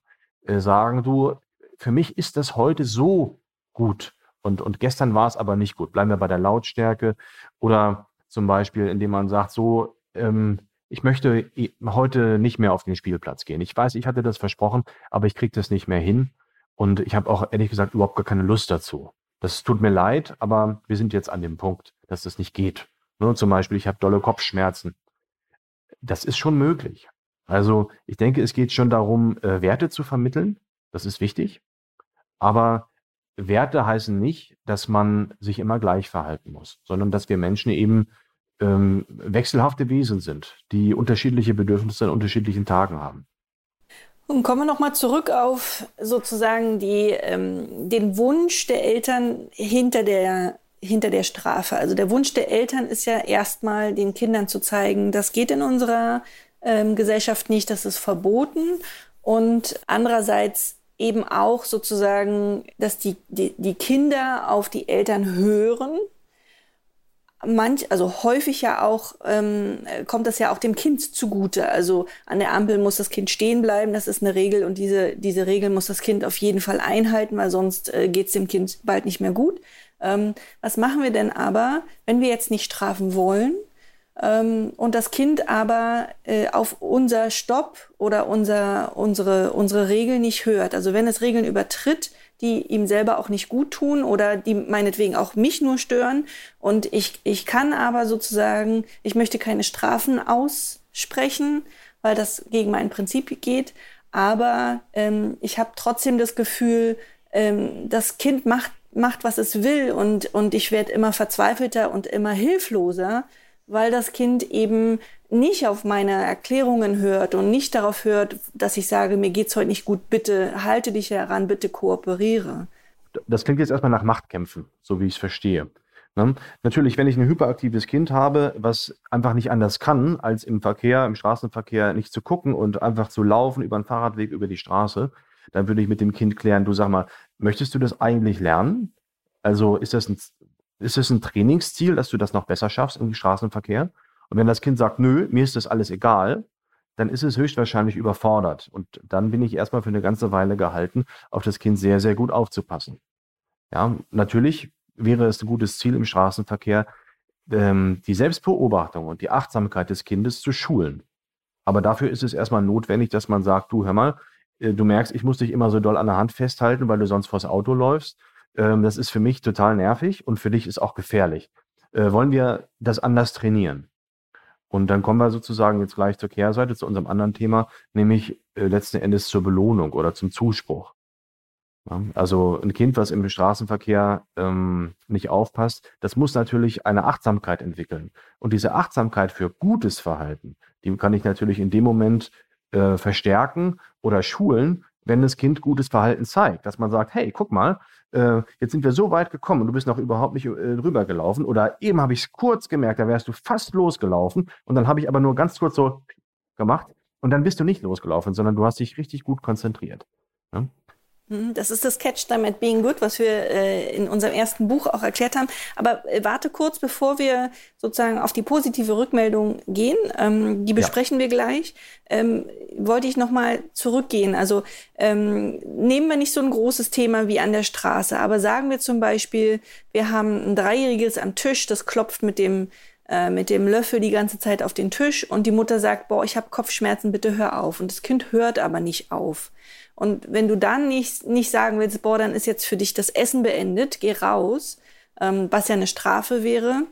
S2: äh, sagen, du, für mich ist das heute so gut und, und gestern war es aber nicht gut. Bleiben wir bei der Lautstärke oder zum Beispiel, indem man sagt, so, ähm, ich möchte heute nicht mehr auf den Spielplatz gehen. Ich weiß, ich hatte das versprochen, aber ich kriege das nicht mehr hin. Und ich habe auch ehrlich gesagt überhaupt gar keine Lust dazu. Das tut mir leid, aber wir sind jetzt an dem Punkt, dass das nicht geht. Ne, zum Beispiel, ich habe dolle Kopfschmerzen. Das ist schon möglich. Also ich denke, es geht schon darum, äh, Werte zu vermitteln. Das ist wichtig. Aber Werte heißen nicht, dass man sich immer gleich verhalten muss, sondern dass wir Menschen eben ähm, wechselhafte Wesen sind, die unterschiedliche Bedürfnisse an unterschiedlichen Tagen haben.
S3: Und kommen wir nochmal zurück auf sozusagen die, ähm, den Wunsch der Eltern hinter der, hinter der Strafe. Also der Wunsch der Eltern ist ja erstmal den Kindern zu zeigen, das geht in unserer ähm, Gesellschaft nicht, das ist verboten. Und andererseits eben auch sozusagen, dass die, die, die Kinder auf die Eltern hören manch, also häufig ja auch, ähm, kommt das ja auch dem Kind zugute. Also an der Ampel muss das Kind stehen bleiben, das ist eine Regel und diese, diese Regel muss das Kind auf jeden Fall einhalten, weil sonst äh, geht es dem Kind bald nicht mehr gut. Ähm, was machen wir denn aber, wenn wir jetzt nicht strafen wollen ähm, und das Kind aber äh, auf unser Stopp oder unser, unsere, unsere Regel nicht hört? Also wenn es Regeln übertritt, die ihm selber auch nicht gut tun oder die meinetwegen auch mich nur stören. Und ich, ich kann aber sozusagen, ich möchte keine Strafen aussprechen, weil das gegen mein Prinzip geht. Aber ähm, ich habe trotzdem das Gefühl, ähm, das Kind macht, macht, was es will und, und ich werde immer verzweifelter und immer hilfloser, weil das Kind eben nicht auf meine Erklärungen hört und nicht darauf hört, dass ich sage, mir geht's heute nicht gut, bitte halte dich heran, bitte kooperiere.
S2: Das klingt jetzt erstmal nach Machtkämpfen, so wie ich es verstehe. Ne? Natürlich, wenn ich ein hyperaktives Kind habe, was einfach nicht anders kann, als im Verkehr, im Straßenverkehr nicht zu gucken und einfach zu laufen über den Fahrradweg, über die Straße, dann würde ich mit dem Kind klären, du sag mal, möchtest du das eigentlich lernen? Also ist das ein, ist das ein Trainingsziel, dass du das noch besser schaffst im Straßenverkehr? Und wenn das Kind sagt, nö, mir ist das alles egal, dann ist es höchstwahrscheinlich überfordert. Und dann bin ich erstmal für eine ganze Weile gehalten, auf das Kind sehr, sehr gut aufzupassen. Ja, natürlich wäre es ein gutes Ziel im Straßenverkehr, ähm, die Selbstbeobachtung und die Achtsamkeit des Kindes zu schulen. Aber dafür ist es erstmal notwendig, dass man sagt, du hör mal, äh, du merkst, ich muss dich immer so doll an der Hand festhalten, weil du sonst vors Auto läufst. Ähm, das ist für mich total nervig und für dich ist auch gefährlich. Äh, wollen wir das anders trainieren? Und dann kommen wir sozusagen jetzt gleich zur Kehrseite, zu unserem anderen Thema, nämlich äh, letzten Endes zur Belohnung oder zum Zuspruch. Also ein Kind, was im Straßenverkehr ähm, nicht aufpasst, das muss natürlich eine Achtsamkeit entwickeln. Und diese Achtsamkeit für gutes Verhalten, die kann ich natürlich in dem Moment äh, verstärken oder schulen, wenn das Kind gutes Verhalten zeigt. Dass man sagt, hey, guck mal, äh, jetzt sind wir so weit gekommen und du bist noch überhaupt nicht äh, rübergelaufen. Oder eben habe ich es kurz gemerkt, da wärst du fast losgelaufen. Und dann habe ich aber nur ganz kurz so gemacht. Und dann bist du nicht losgelaufen, sondern du hast dich richtig gut konzentriert. Ja?
S3: Mhm, das ist das Catch damit Being Good, was wir äh, in unserem ersten Buch auch erklärt haben. Aber äh, warte kurz, bevor wir sozusagen auf die positive Rückmeldung gehen, ähm, die besprechen ja. wir gleich, ähm, wollte ich nochmal zurückgehen. Also ähm, nehmen wir nicht so ein großes Thema wie an der Straße, aber sagen wir zum Beispiel, wir haben ein Dreijähriges am Tisch, das klopft mit dem äh, mit dem Löffel die ganze Zeit auf den Tisch und die Mutter sagt, boah, ich habe Kopfschmerzen, bitte hör auf. Und das Kind hört aber nicht auf. Und wenn du dann nicht, nicht sagen willst, boah, dann ist jetzt für dich das Essen beendet, geh raus, ähm, was ja eine Strafe wäre,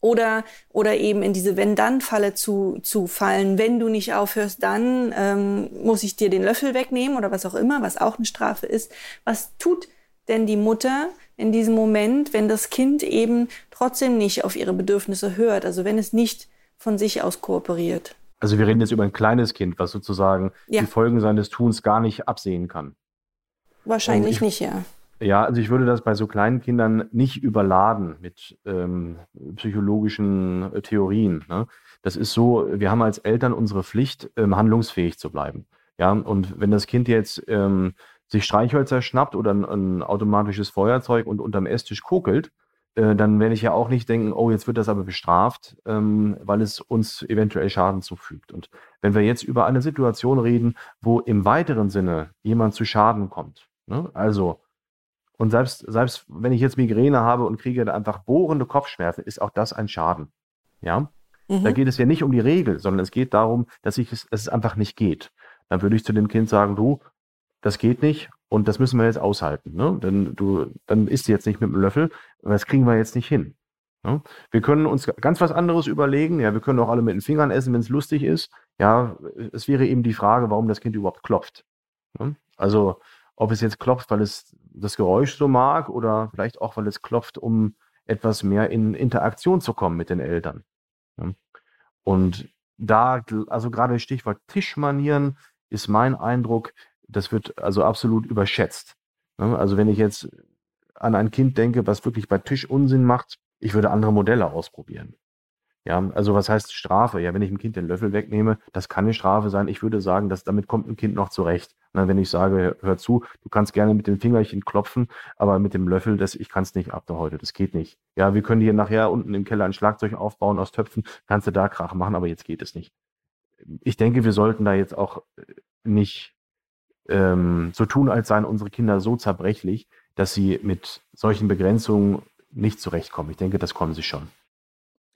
S3: oder, oder eben in diese Wenn-Dann-Falle zu, zu fallen. Wenn du nicht aufhörst, dann ähm, muss ich dir den Löffel wegnehmen oder was auch immer, was auch eine Strafe ist. Was tut denn die Mutter in diesem Moment, wenn das Kind eben trotzdem nicht auf ihre Bedürfnisse hört, also wenn es nicht von sich aus kooperiert?
S2: Also wir reden jetzt über ein kleines Kind, was sozusagen ja. die Folgen seines Tuns gar nicht absehen kann.
S3: Wahrscheinlich ich, nicht, ja.
S2: Ja, also ich würde das bei so kleinen Kindern nicht überladen mit ähm, psychologischen äh, Theorien. Ne? Das ist so, wir haben als Eltern unsere Pflicht, ähm, handlungsfähig zu bleiben. Ja, und wenn das Kind jetzt ähm, sich Streichhölzer schnappt oder ein, ein automatisches Feuerzeug und unterm Esstisch kokelt, äh, dann werde ich ja auch nicht denken, oh, jetzt wird das aber bestraft, ähm, weil es uns eventuell Schaden zufügt. Und wenn wir jetzt über eine Situation reden, wo im weiteren Sinne jemand zu Schaden kommt, ne? also, und selbst, selbst wenn ich jetzt Migräne habe und kriege einfach bohrende Kopfschmerzen, ist auch das ein Schaden. Ja? Mhm. Da geht es ja nicht um die Regel, sondern es geht darum, dass, ich es, dass es einfach nicht geht. Dann würde ich zu dem Kind sagen, du, das geht nicht und das müssen wir jetzt aushalten. Ne? Denn du, dann isst du jetzt nicht mit dem Löffel, das kriegen wir jetzt nicht hin. Ne? Wir können uns ganz was anderes überlegen. Ja, wir können auch alle mit den Fingern essen, wenn es lustig ist. Ja, es wäre eben die Frage, warum das Kind überhaupt klopft. Ne? Also, ob es jetzt klopft, weil es das Geräusch so mag oder vielleicht auch, weil es klopft, um etwas mehr in Interaktion zu kommen mit den Eltern. Ne? Und da, also gerade Stichwort Tischmanieren, ist mein Eindruck, das wird also absolut überschätzt. Ne? Also wenn ich jetzt an ein Kind denke, was wirklich bei Tisch Unsinn macht, ich würde andere Modelle ausprobieren. Ja, also was heißt Strafe? Ja, wenn ich dem Kind den Löffel wegnehme, das kann eine Strafe sein. Ich würde sagen, dass damit kommt ein Kind noch zurecht. Na, wenn ich sage, hör zu, du kannst gerne mit dem Fingerchen klopfen, aber mit dem Löffel, das, ich kann es nicht ab da heute, das geht nicht. Ja, wir können hier nachher unten im Keller ein Schlagzeug aufbauen aus Töpfen, kannst du da Krach machen, aber jetzt geht es nicht. Ich denke, wir sollten da jetzt auch äh, nicht ähm, so tun, als seien unsere Kinder so zerbrechlich, dass sie mit solchen Begrenzungen nicht zurechtkommen. Ich denke, das kommen sie schon.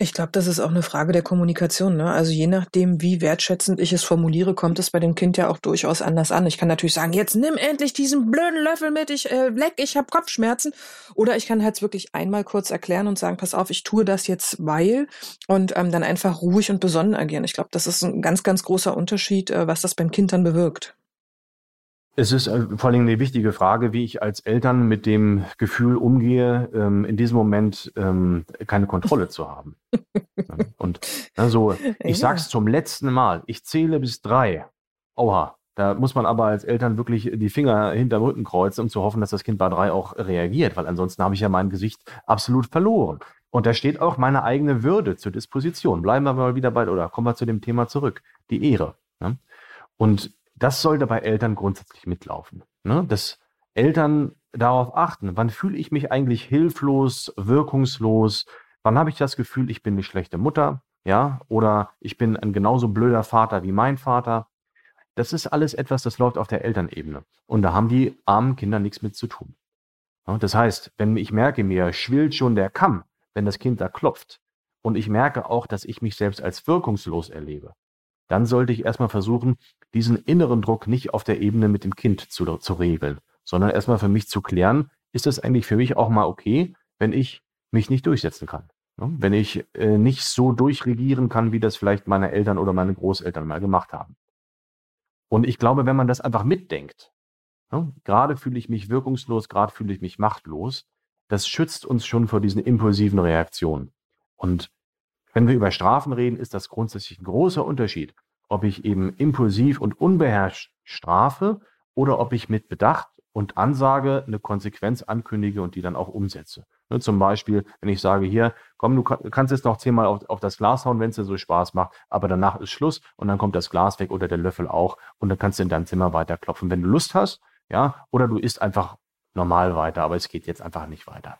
S1: Ich glaube, das ist auch eine Frage der Kommunikation. Ne? Also je nachdem, wie wertschätzend ich es formuliere, kommt es bei dem Kind ja auch durchaus anders an. Ich kann natürlich sagen, jetzt nimm endlich diesen blöden Löffel mit, ich äh, leck, ich habe Kopfschmerzen. Oder ich kann halt wirklich einmal kurz erklären und sagen, pass auf, ich tue das jetzt, weil und ähm, dann einfach ruhig und besonnen agieren. Ich glaube, das ist ein ganz, ganz großer Unterschied, äh, was das beim Kind dann bewirkt.
S2: Es ist äh, vor allem eine wichtige Frage, wie ich als Eltern mit dem Gefühl umgehe, ähm, in diesem Moment ähm, keine Kontrolle zu haben. [LAUGHS] Und also, ich sag's zum letzten Mal, ich zähle bis drei. Oha, da muss man aber als Eltern wirklich die Finger hinterm Rücken kreuzen, um zu hoffen, dass das Kind bei drei auch reagiert, weil ansonsten habe ich ja mein Gesicht absolut verloren. Und da steht auch meine eigene Würde zur Disposition. Bleiben wir mal wieder bei, oder kommen wir zu dem Thema zurück, die Ehre. Ne? Und das sollte bei Eltern grundsätzlich mitlaufen. Ne? Dass Eltern darauf achten, wann fühle ich mich eigentlich hilflos, wirkungslos, wann habe ich das Gefühl, ich bin eine schlechte Mutter, ja, oder ich bin ein genauso blöder Vater wie mein Vater. Das ist alles etwas, das läuft auf der Elternebene. Und da haben die armen Kinder nichts mit zu tun. Das heißt, wenn ich merke, mir schwillt schon der Kamm, wenn das Kind da klopft, und ich merke auch, dass ich mich selbst als wirkungslos erlebe, dann sollte ich erstmal versuchen, diesen inneren Druck nicht auf der Ebene mit dem Kind zu, zu regeln, sondern erstmal für mich zu klären, ist es eigentlich für mich auch mal okay, wenn ich mich nicht durchsetzen kann. Ne? Wenn ich äh, nicht so durchregieren kann, wie das vielleicht meine Eltern oder meine Großeltern mal gemacht haben. Und ich glaube, wenn man das einfach mitdenkt, ne? gerade fühle ich mich wirkungslos, gerade fühle ich mich machtlos, das schützt uns schon vor diesen impulsiven Reaktionen. Und wenn wir über Strafen reden, ist das grundsätzlich ein großer Unterschied, ob ich eben impulsiv und unbeherrscht strafe oder ob ich mit Bedacht und Ansage eine Konsequenz ankündige und die dann auch umsetze. Ne, zum Beispiel, wenn ich sage, hier, komm, du kannst jetzt noch zehnmal auf, auf das Glas hauen, wenn es dir so Spaß macht, aber danach ist Schluss und dann kommt das Glas weg oder der Löffel auch und dann kannst du in deinem Zimmer weiterklopfen, wenn du Lust hast, ja, oder du isst einfach normal weiter, aber es geht jetzt einfach nicht weiter.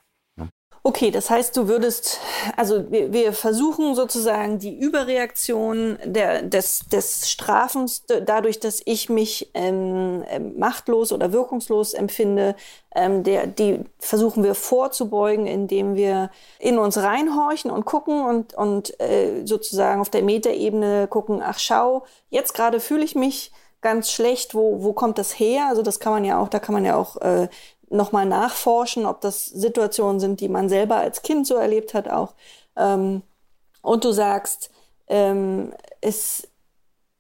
S3: Okay, das heißt, du würdest, also wir, wir versuchen sozusagen die Überreaktion der, des, des Strafens, dadurch, dass ich mich ähm, ähm, machtlos oder wirkungslos empfinde, ähm, der, die versuchen wir vorzubeugen, indem wir in uns reinhorchen und gucken und, und äh, sozusagen auf der Metaebene gucken, ach schau, jetzt gerade fühle ich mich ganz schlecht, wo, wo kommt das her? Also das kann man ja auch, da kann man ja auch äh, nochmal nachforschen, ob das Situationen sind, die man selber als Kind so erlebt hat auch. Ähm, und du sagst, ähm, es,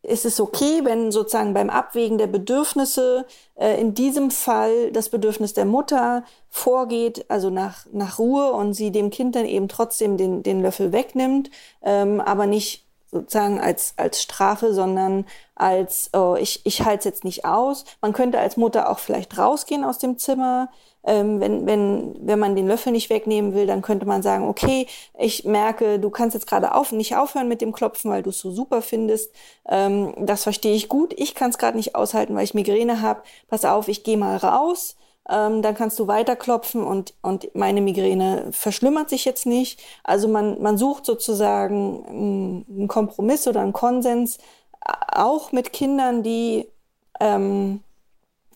S3: ist es okay, wenn sozusagen beim Abwägen der Bedürfnisse äh, in diesem Fall das Bedürfnis der Mutter vorgeht, also nach, nach Ruhe und sie dem Kind dann eben trotzdem den, den Löffel wegnimmt, ähm, aber nicht sozusagen als, als Strafe, sondern als, oh, ich, ich halte es jetzt nicht aus. Man könnte als Mutter auch vielleicht rausgehen aus dem Zimmer. Ähm, wenn, wenn, wenn man den Löffel nicht wegnehmen will, dann könnte man sagen, okay, ich merke, du kannst jetzt gerade auf, nicht aufhören mit dem Klopfen, weil du es so super findest. Ähm, das verstehe ich gut. Ich kann es gerade nicht aushalten, weil ich Migräne habe. Pass auf, ich gehe mal raus ähm, dann kannst du weiterklopfen und, und meine Migräne verschlimmert sich jetzt nicht. Also man, man sucht sozusagen einen Kompromiss oder einen Konsens, auch mit Kindern, die ähm,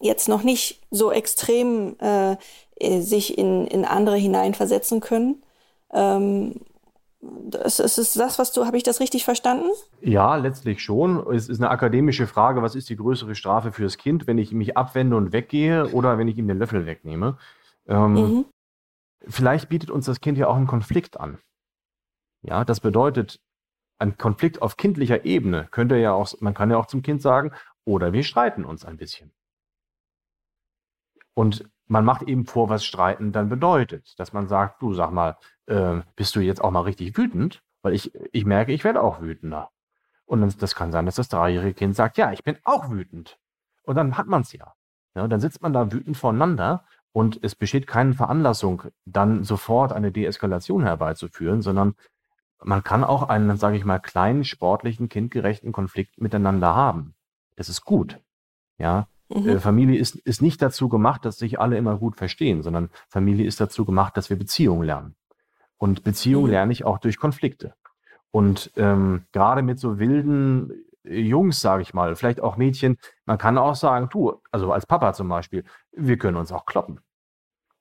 S3: jetzt noch nicht so extrem äh, sich in, in andere hineinversetzen können. Ähm, das ist, ist das, was du, habe ich das richtig verstanden?
S2: Ja, letztlich schon. Es ist eine akademische Frage, was ist die größere Strafe für das Kind, wenn ich mich abwende und weggehe oder wenn ich ihm den Löffel wegnehme? Ähm, mhm. Vielleicht bietet uns das Kind ja auch einen Konflikt an. Ja, das bedeutet, ein Konflikt auf kindlicher Ebene könnte ja auch, man kann ja auch zum Kind sagen, oder wir streiten uns ein bisschen. Und man macht eben vor, was Streiten dann bedeutet. Dass man sagt, du sag mal, äh, bist du jetzt auch mal richtig wütend? Weil ich, ich merke, ich werde auch wütender. Und dann, das kann sein, dass das dreijährige Kind sagt, ja, ich bin auch wütend. Und dann hat man es ja. ja. Dann sitzt man da wütend voneinander und es besteht keine Veranlassung, dann sofort eine Deeskalation herbeizuführen, sondern man kann auch einen, sage ich mal, kleinen, sportlichen, kindgerechten Konflikt miteinander haben. Das ist gut. Ja, mhm. äh, Familie ist, ist nicht dazu gemacht, dass sich alle immer gut verstehen, sondern Familie ist dazu gemacht, dass wir Beziehungen lernen. Und Beziehungen mhm. lerne ich auch durch Konflikte. Und ähm, gerade mit so wilden äh, Jungs, sage ich mal, vielleicht auch Mädchen, man kann auch sagen, du, also als Papa zum Beispiel, wir können uns auch kloppen.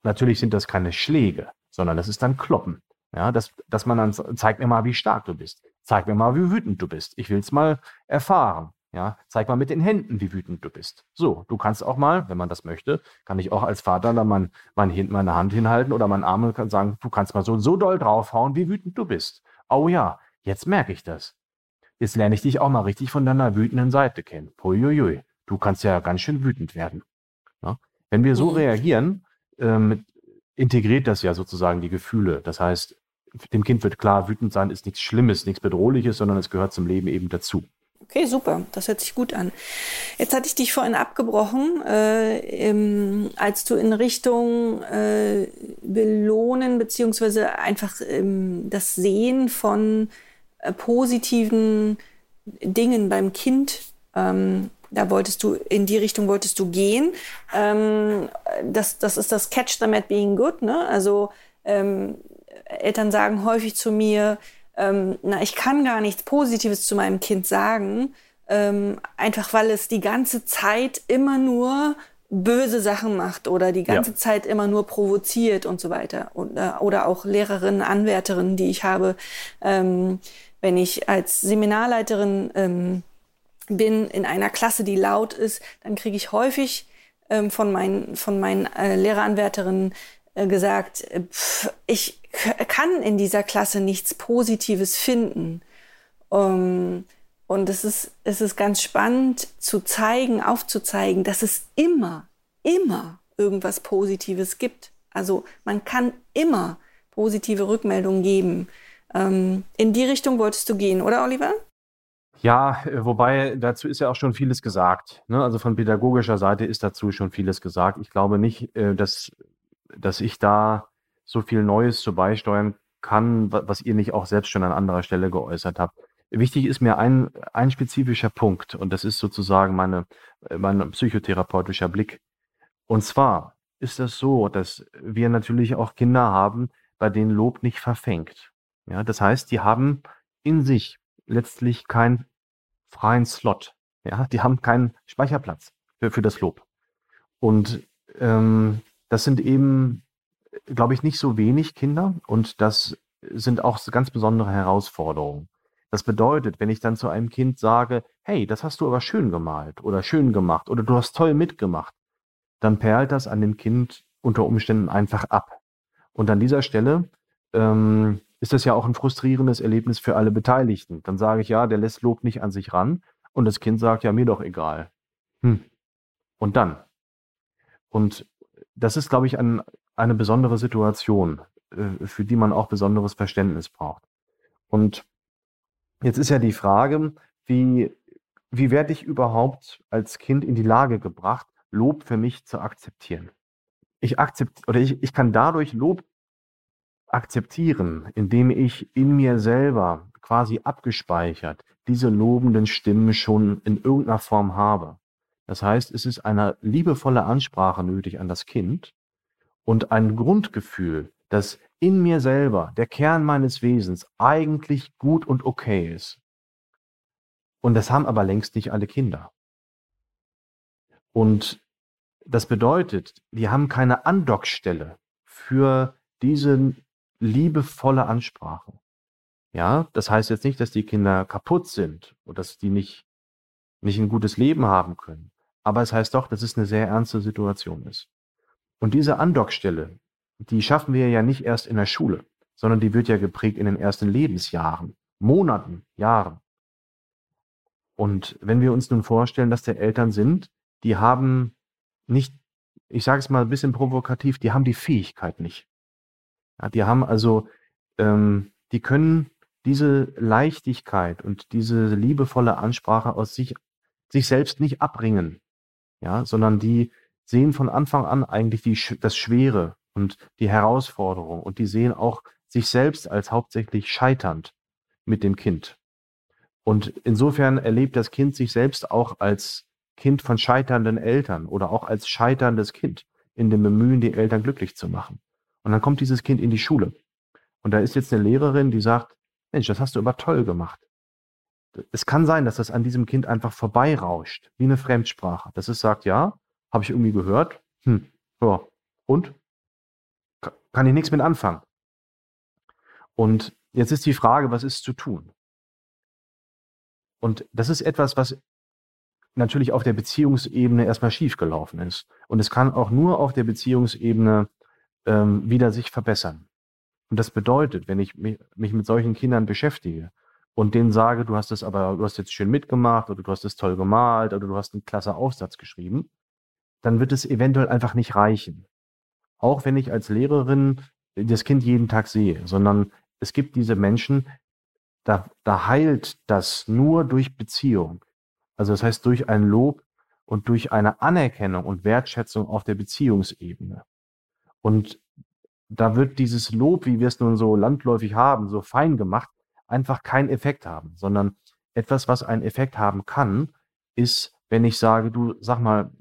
S2: Natürlich sind das keine Schläge, sondern das ist dann Kloppen. Ja, dass, dass man dann zeigt mir mal, wie stark du bist. Zeig mir mal, wie wütend du bist. Ich will es mal erfahren. Ja, zeig mal mit den Händen, wie wütend du bist. So, du kannst auch mal, wenn man das möchte, kann ich auch als Vater dann mein, mein, meine Hand hinhalten oder meinen Arm und sagen, du kannst mal so, so doll draufhauen, wie wütend du bist. Oh ja, jetzt merke ich das. Jetzt lerne ich dich auch mal richtig von deiner wütenden Seite kennen. Puiuiui, du kannst ja ganz schön wütend werden. Ja? Wenn wir so mhm. reagieren, ähm, integriert das ja sozusagen die Gefühle. Das heißt, dem Kind wird klar, wütend sein ist nichts Schlimmes, nichts Bedrohliches, sondern es gehört zum Leben eben dazu.
S3: Okay, super. Das hört sich gut an. Jetzt hatte ich dich vorhin abgebrochen, äh, im, als du in Richtung äh, Belohnen beziehungsweise einfach ähm, das Sehen von äh, positiven Dingen beim Kind, ähm, da wolltest du, in die Richtung wolltest du gehen. Ähm, das, das ist das Catch them at being good. Ne? Also ähm, Eltern sagen häufig zu mir, ähm, na, ich kann gar nichts Positives zu meinem Kind sagen, ähm, einfach weil es die ganze Zeit immer nur böse Sachen macht oder die ganze ja. Zeit immer nur provoziert und so weiter. Und, äh, oder auch Lehrerinnen, Anwärterinnen, die ich habe, ähm, wenn ich als Seminarleiterin ähm, bin in einer Klasse, die laut ist, dann kriege ich häufig ähm, von meinen, von meinen äh, Lehreranwärterinnen gesagt, äh, pff, ich kann in dieser Klasse nichts Positives finden. Um, und es ist, es ist ganz spannend zu zeigen, aufzuzeigen, dass es immer, immer irgendwas Positives gibt. Also man kann immer positive Rückmeldungen geben. Ähm, in die Richtung wolltest du gehen, oder Oliver?
S2: Ja, äh, wobei dazu ist ja auch schon vieles gesagt. Ne? Also von pädagogischer Seite ist dazu schon vieles gesagt. Ich glaube nicht, äh, dass, dass ich da so viel Neues zu beisteuern kann, was ihr nicht auch selbst schon an anderer Stelle geäußert habt. Wichtig ist mir ein, ein spezifischer Punkt und das ist sozusagen meine, mein psychotherapeutischer Blick. Und zwar ist das so, dass wir natürlich auch Kinder haben, bei denen Lob nicht verfängt. Ja, das heißt, die haben in sich letztlich keinen freien Slot. Ja, die haben keinen Speicherplatz für, für das Lob. Und ähm, das sind eben glaube ich, nicht so wenig Kinder und das sind auch ganz besondere Herausforderungen. Das bedeutet, wenn ich dann zu einem Kind sage, hey, das hast du aber schön gemalt oder schön gemacht oder du hast toll mitgemacht, dann perlt das an dem Kind unter Umständen einfach ab. Und an dieser Stelle ähm, ist das ja auch ein frustrierendes Erlebnis für alle Beteiligten. Dann sage ich, ja, der lässt Lob nicht an sich ran und das Kind sagt, ja, mir doch egal. Hm. Und dann? Und das ist, glaube ich, ein, eine besondere Situation, äh, für die man auch besonderes Verständnis braucht. Und jetzt ist ja die Frage, wie, wie werde ich überhaupt als Kind in die Lage gebracht, Lob für mich zu akzeptieren? Ich akzept oder ich, ich kann dadurch Lob akzeptieren, indem ich in mir selber quasi abgespeichert diese lobenden Stimmen schon in irgendeiner Form habe. Das heißt, es ist eine liebevolle Ansprache nötig an das Kind, und ein Grundgefühl, das in mir selber, der Kern meines Wesens, eigentlich gut und okay ist. Und das haben aber längst nicht alle Kinder. Und das bedeutet, wir haben keine Andockstelle für diese liebevolle Ansprache. Ja, das heißt jetzt nicht, dass die Kinder kaputt sind oder dass die nicht, nicht ein gutes Leben haben können. Aber es heißt doch, dass es eine sehr ernste Situation ist. Und diese Andockstelle, die schaffen wir ja nicht erst in der Schule, sondern die wird ja geprägt in den ersten Lebensjahren, Monaten, Jahren. Und wenn wir uns nun vorstellen, dass der Eltern sind, die haben nicht, ich sage es mal ein bisschen provokativ, die haben die Fähigkeit nicht. Ja, die haben also, ähm, die können diese Leichtigkeit und diese liebevolle Ansprache aus sich, sich selbst nicht abbringen, ja, sondern die sehen von Anfang an eigentlich die, das Schwere und die Herausforderung und die sehen auch sich selbst als hauptsächlich scheiternd mit dem Kind. Und insofern erlebt das Kind sich selbst auch als Kind von scheiternden Eltern oder auch als scheiterndes Kind in dem Bemühen, die Eltern glücklich zu machen. Und dann kommt dieses Kind in die Schule. Und da ist jetzt eine Lehrerin, die sagt, Mensch, das hast du aber toll gemacht. Es kann sein, dass das an diesem Kind einfach vorbeirauscht, wie eine Fremdsprache. Dass es sagt, ja, habe ich irgendwie gehört, hm, ja, und? Kann ich nichts mit anfangen. Und jetzt ist die Frage, was ist zu tun? Und das ist etwas, was natürlich auf der Beziehungsebene erstmal schiefgelaufen ist. Und es kann auch nur auf der Beziehungsebene ähm, wieder sich verbessern. Und das bedeutet, wenn ich mich, mich mit solchen Kindern beschäftige und denen sage, du hast es aber, du hast jetzt schön mitgemacht oder du hast es toll gemalt oder du hast einen klasse Aufsatz geschrieben, dann wird es eventuell einfach nicht reichen. Auch wenn ich als Lehrerin das Kind jeden Tag sehe, sondern es gibt diese Menschen, da, da heilt das nur durch Beziehung. Also das heißt durch ein Lob und durch eine Anerkennung und Wertschätzung auf der Beziehungsebene. Und da wird dieses Lob, wie wir es nun so landläufig haben, so fein gemacht, einfach keinen Effekt haben, sondern etwas, was einen Effekt haben kann, ist, wenn ich sage, du sag mal,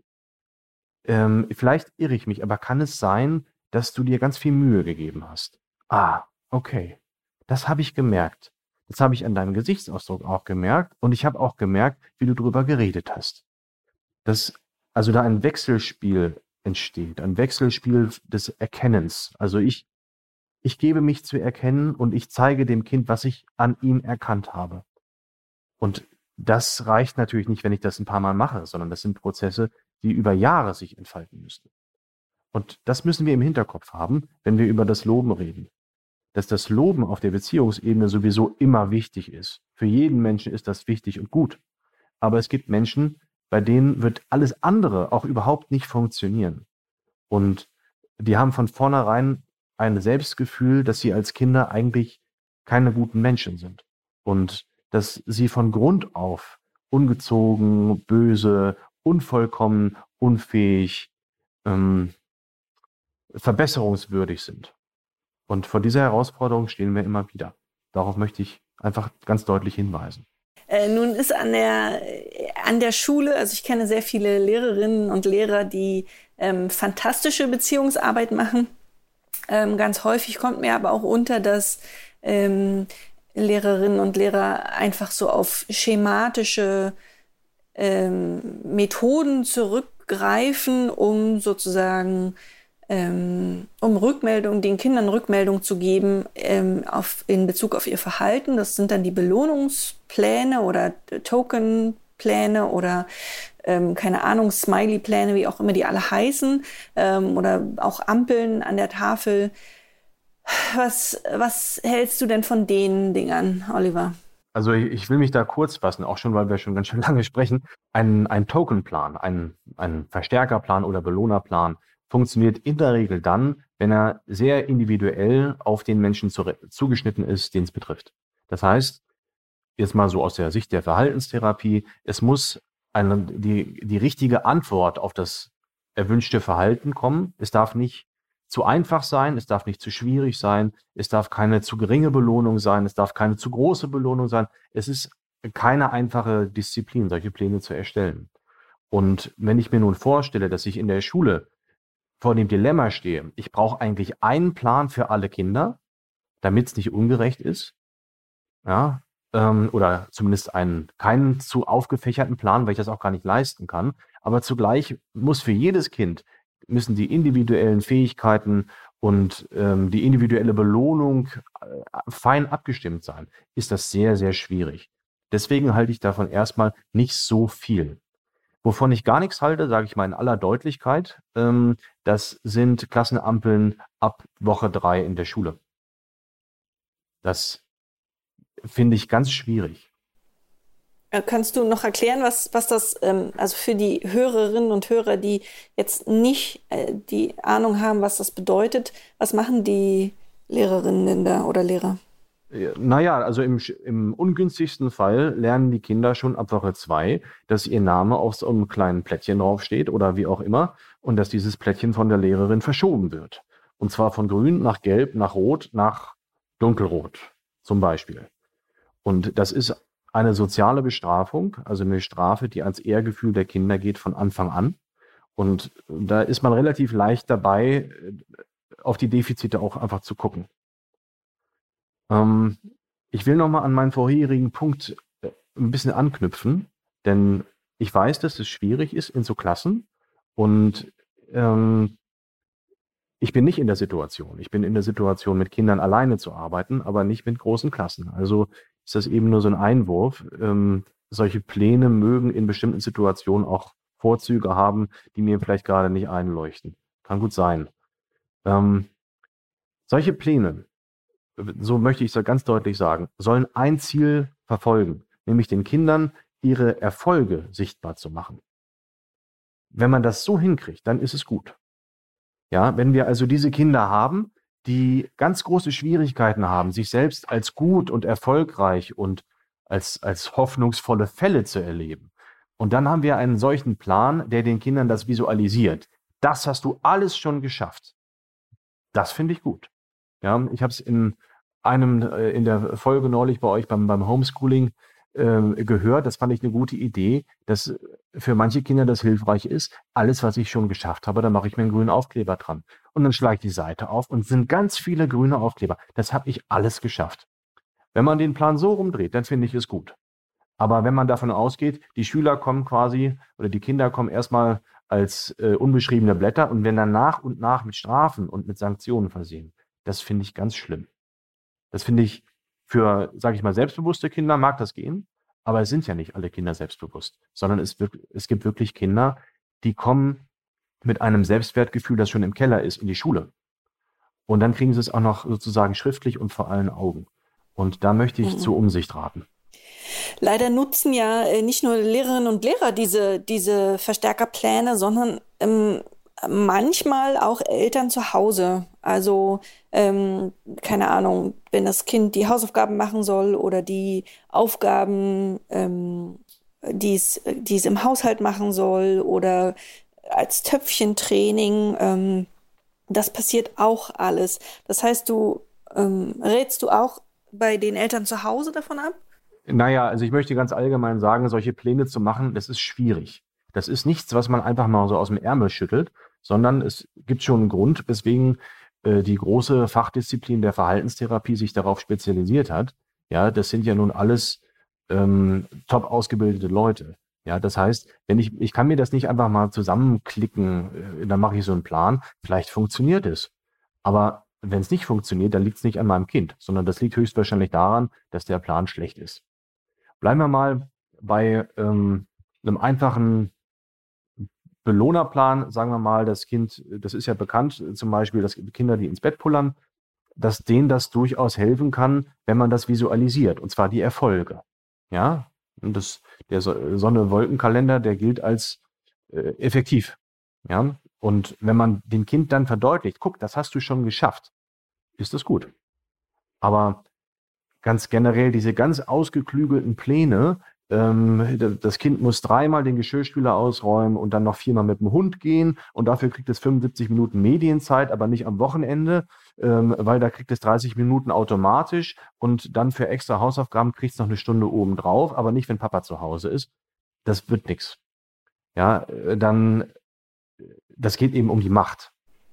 S2: ähm, vielleicht irre ich mich, aber kann es sein, dass du dir ganz viel Mühe gegeben hast? Ah, okay. Das habe ich gemerkt. Das habe ich an deinem Gesichtsausdruck auch gemerkt und ich habe auch gemerkt, wie du darüber geredet hast. Dass also da ein Wechselspiel entsteht, ein Wechselspiel des Erkennens. Also ich, ich gebe mich zu erkennen und ich zeige dem Kind, was ich an ihm erkannt habe. Und das reicht natürlich nicht, wenn ich das ein paar Mal mache, sondern das sind Prozesse, die über Jahre sich entfalten müssen. Und das müssen wir im Hinterkopf haben, wenn wir über das Loben reden dass das Loben auf der Beziehungsebene sowieso immer wichtig ist. Für jeden Menschen ist das wichtig und gut. Aber es gibt Menschen, bei denen wird alles andere auch überhaupt nicht funktionieren. Und die haben von vornherein ein Selbstgefühl, dass sie als Kinder eigentlich keine guten Menschen sind. Und dass sie von Grund auf ungezogen, böse, unvollkommen, unfähig, ähm, verbesserungswürdig sind. Und vor dieser Herausforderung stehen wir immer wieder. Darauf möchte ich einfach ganz deutlich hinweisen.
S3: Äh, nun ist an der, an der Schule, also ich kenne sehr viele Lehrerinnen und Lehrer, die ähm, fantastische Beziehungsarbeit machen. Ähm, ganz häufig kommt mir aber auch unter, dass ähm, Lehrerinnen und Lehrer einfach so auf schematische ähm, Methoden zurückgreifen, um sozusagen ähm, um Rückmeldung, den Kindern Rückmeldung zu geben ähm, auf, in Bezug auf ihr Verhalten. Das sind dann die Belohnungspläne oder Tokenpläne oder ähm, keine Ahnung, Smiley-Pläne, wie auch immer die alle heißen, ähm, oder auch Ampeln an der Tafel. Was, was hältst du denn von den Dingern, Oliver?
S2: Also ich will mich da kurz fassen, auch schon, weil wir schon ganz schön [LAUGHS] lange sprechen. Ein, ein Tokenplan, ein, ein Verstärkerplan oder Belohnerplan funktioniert in der Regel dann, wenn er sehr individuell auf den Menschen zu, zugeschnitten ist, den es betrifft. Das heißt, jetzt mal so aus der Sicht der Verhaltenstherapie, es muss eine, die, die richtige Antwort auf das erwünschte Verhalten kommen. Es darf nicht zu einfach sein, es darf nicht zu schwierig sein, es darf keine zu geringe Belohnung sein, es darf keine zu große Belohnung sein. Es ist keine einfache Disziplin, solche Pläne zu erstellen. Und wenn ich mir nun vorstelle, dass ich in der Schule vor dem Dilemma stehe, ich brauche eigentlich einen Plan für alle Kinder, damit es nicht ungerecht ist, ja, ähm, oder zumindest einen keinen zu aufgefächerten Plan, weil ich das auch gar nicht leisten kann. Aber zugleich muss für jedes Kind müssen die individuellen Fähigkeiten und ähm, die individuelle Belohnung äh, fein abgestimmt sein. Ist das sehr, sehr schwierig. Deswegen halte ich davon erstmal nicht so viel. Wovon ich gar nichts halte, sage ich mal in aller Deutlichkeit, ähm, das sind Klassenampeln ab Woche drei in der Schule. Das finde ich ganz schwierig.
S3: Äh, kannst du noch erklären, was, was das, ähm, also für die Hörerinnen und Hörer, die jetzt nicht äh, die Ahnung haben, was das bedeutet, was machen die Lehrerinnen da oder Lehrer?
S2: Naja, also im, im ungünstigsten Fall lernen die Kinder schon ab Woche zwei, dass ihr Name auf so einem kleinen Plättchen draufsteht oder wie auch immer und dass dieses Plättchen von der Lehrerin verschoben wird. Und zwar von grün nach gelb, nach rot, nach dunkelrot zum Beispiel. Und das ist eine soziale Bestrafung, also eine Strafe, die ans Ehrgefühl der Kinder geht von Anfang an. Und da ist man relativ leicht dabei, auf die Defizite auch einfach zu gucken. Ähm, ich will nochmal an meinen vorherigen Punkt äh, ein bisschen anknüpfen, denn ich weiß, dass es schwierig ist in so Klassen und ähm, ich bin nicht in der Situation. Ich bin in der Situation, mit Kindern alleine zu arbeiten, aber nicht mit großen Klassen. Also ist das eben nur so ein Einwurf. Ähm, solche Pläne mögen in bestimmten Situationen auch Vorzüge haben, die mir vielleicht gerade nicht einleuchten. Kann gut sein. Ähm, solche Pläne, so möchte ich es ganz deutlich sagen, sollen ein Ziel verfolgen, nämlich den Kindern ihre Erfolge sichtbar zu machen. Wenn man das so hinkriegt, dann ist es gut. Ja, wenn wir also diese Kinder haben, die ganz große Schwierigkeiten haben, sich selbst als gut und erfolgreich und als, als hoffnungsvolle Fälle zu erleben. Und dann haben wir einen solchen Plan, der den Kindern das visualisiert. Das hast du alles schon geschafft. Das finde ich gut. Ja, ich habe es in einem, äh, in der Folge neulich bei euch beim, beim Homeschooling äh, gehört. Das fand ich eine gute Idee, dass für manche Kinder das hilfreich ist. Alles, was ich schon geschafft habe, da mache ich mir einen grünen Aufkleber dran. Und dann schlage ich die Seite auf und sind ganz viele grüne Aufkleber. Das habe ich alles geschafft. Wenn man den Plan so rumdreht, dann finde ich es gut. Aber wenn man davon ausgeht, die Schüler kommen quasi oder die Kinder kommen erstmal als äh, unbeschriebene Blätter und werden dann nach und nach mit Strafen und mit Sanktionen versehen, das finde ich ganz schlimm. Das finde ich für, sage ich mal, selbstbewusste Kinder mag das gehen, aber es sind ja nicht alle Kinder selbstbewusst, sondern es, es gibt wirklich Kinder, die kommen mit einem Selbstwertgefühl, das schon im Keller ist, in die Schule. Und dann kriegen sie es auch noch sozusagen schriftlich und vor allen Augen. Und da möchte ich mhm. zur Umsicht raten.
S3: Leider nutzen ja äh, nicht nur Lehrerinnen und Lehrer diese, diese Verstärkerpläne, sondern ähm, manchmal auch Eltern zu Hause. Also, ähm, keine Ahnung, wenn das Kind die Hausaufgaben machen soll oder die Aufgaben, ähm, die es im Haushalt machen soll oder als Töpfchentraining, ähm, das passiert auch alles. Das heißt, du ähm, rätst du auch bei den Eltern zu Hause davon ab?
S2: Naja, also ich möchte ganz allgemein sagen, solche Pläne zu machen, das ist schwierig. Das ist nichts, was man einfach mal so aus dem Ärmel schüttelt, sondern es gibt schon einen Grund, weswegen äh, die große Fachdisziplin der Verhaltenstherapie sich darauf spezialisiert hat. Ja, das sind ja nun alles ähm, top ausgebildete Leute. Ja, das heißt, wenn ich, ich kann mir das nicht einfach mal zusammenklicken, äh, dann mache ich so einen Plan. Vielleicht funktioniert es. Aber wenn es nicht funktioniert, dann liegt es nicht an meinem Kind, sondern das liegt höchstwahrscheinlich daran, dass der Plan schlecht ist. Bleiben wir mal bei ähm, einem einfachen Belohnerplan, sagen wir mal, das Kind, das ist ja bekannt, zum Beispiel, dass Kinder, die ins Bett pullern, dass denen das durchaus helfen kann, wenn man das visualisiert, und zwar die Erfolge. Ja, und das, der Sonne-Wolkenkalender, der gilt als äh, effektiv. Ja, und wenn man dem Kind dann verdeutlicht, guck, das hast du schon geschafft, ist das gut. Aber ganz generell diese ganz ausgeklügelten Pläne, das Kind muss dreimal den Geschirrspüler ausräumen und dann noch viermal mit dem Hund gehen und dafür kriegt es 75 Minuten Medienzeit, aber nicht am Wochenende, ähm, weil da kriegt es 30 Minuten automatisch und dann für extra Hausaufgaben kriegt es noch eine Stunde oben drauf, aber nicht, wenn Papa zu Hause ist. Das wird nichts. Ja, äh, dann, das geht eben um die Macht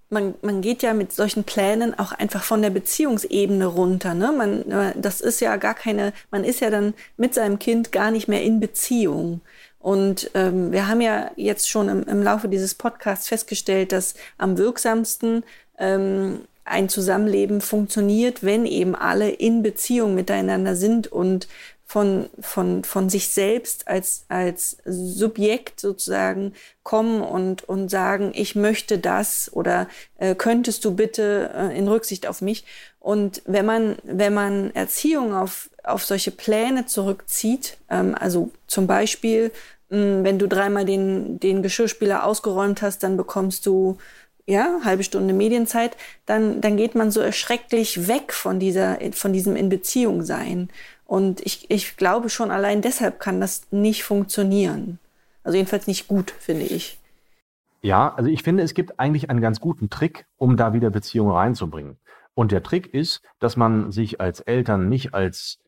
S3: man, man geht ja mit solchen Plänen auch einfach von der Beziehungsebene runter. Ne? Man, das ist ja gar keine, man ist ja dann mit seinem Kind gar nicht mehr in Beziehung. Und ähm, wir haben ja jetzt schon im, im Laufe dieses Podcasts festgestellt, dass am wirksamsten ähm, ein Zusammenleben funktioniert, wenn eben alle in Beziehung miteinander sind und von, von, von sich selbst als, als Subjekt sozusagen kommen und, und sagen, ich möchte das oder äh, könntest du bitte äh, in Rücksicht auf mich. Und wenn man, wenn man Erziehung auf, auf solche Pläne zurückzieht, ähm, also zum Beispiel, mh, wenn du dreimal den, den Geschirrspüler ausgeräumt hast, dann bekommst du ja, halbe Stunde Medienzeit, dann, dann geht man so erschrecklich weg von dieser, von diesem in Beziehung sein. Und ich, ich glaube schon allein deshalb kann das nicht funktionieren. Also jedenfalls nicht gut, finde ich.
S2: Ja, also ich finde, es gibt eigentlich einen ganz guten Trick, um da wieder Beziehungen reinzubringen. Und der Trick ist, dass man sich als Eltern nicht als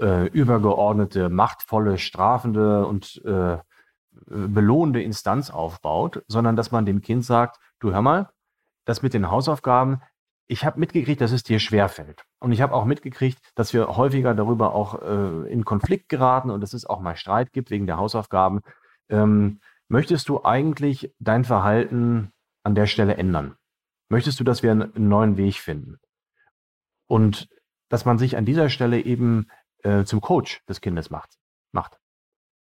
S2: äh, übergeordnete, machtvolle, strafende und äh, belohnende Instanz aufbaut, sondern dass man dem Kind sagt, du hör mal, das mit den Hausaufgaben, ich habe mitgekriegt, dass es dir schwerfällt. Und ich habe auch mitgekriegt, dass wir häufiger darüber auch äh, in Konflikt geraten und dass es auch mal Streit gibt wegen der Hausaufgaben. Ähm, möchtest du eigentlich dein Verhalten an der Stelle ändern? Möchtest du, dass wir einen, neuen Weg finden? Und dass man sich an dieser Stelle eben äh, zum Coach des Kindes macht. macht.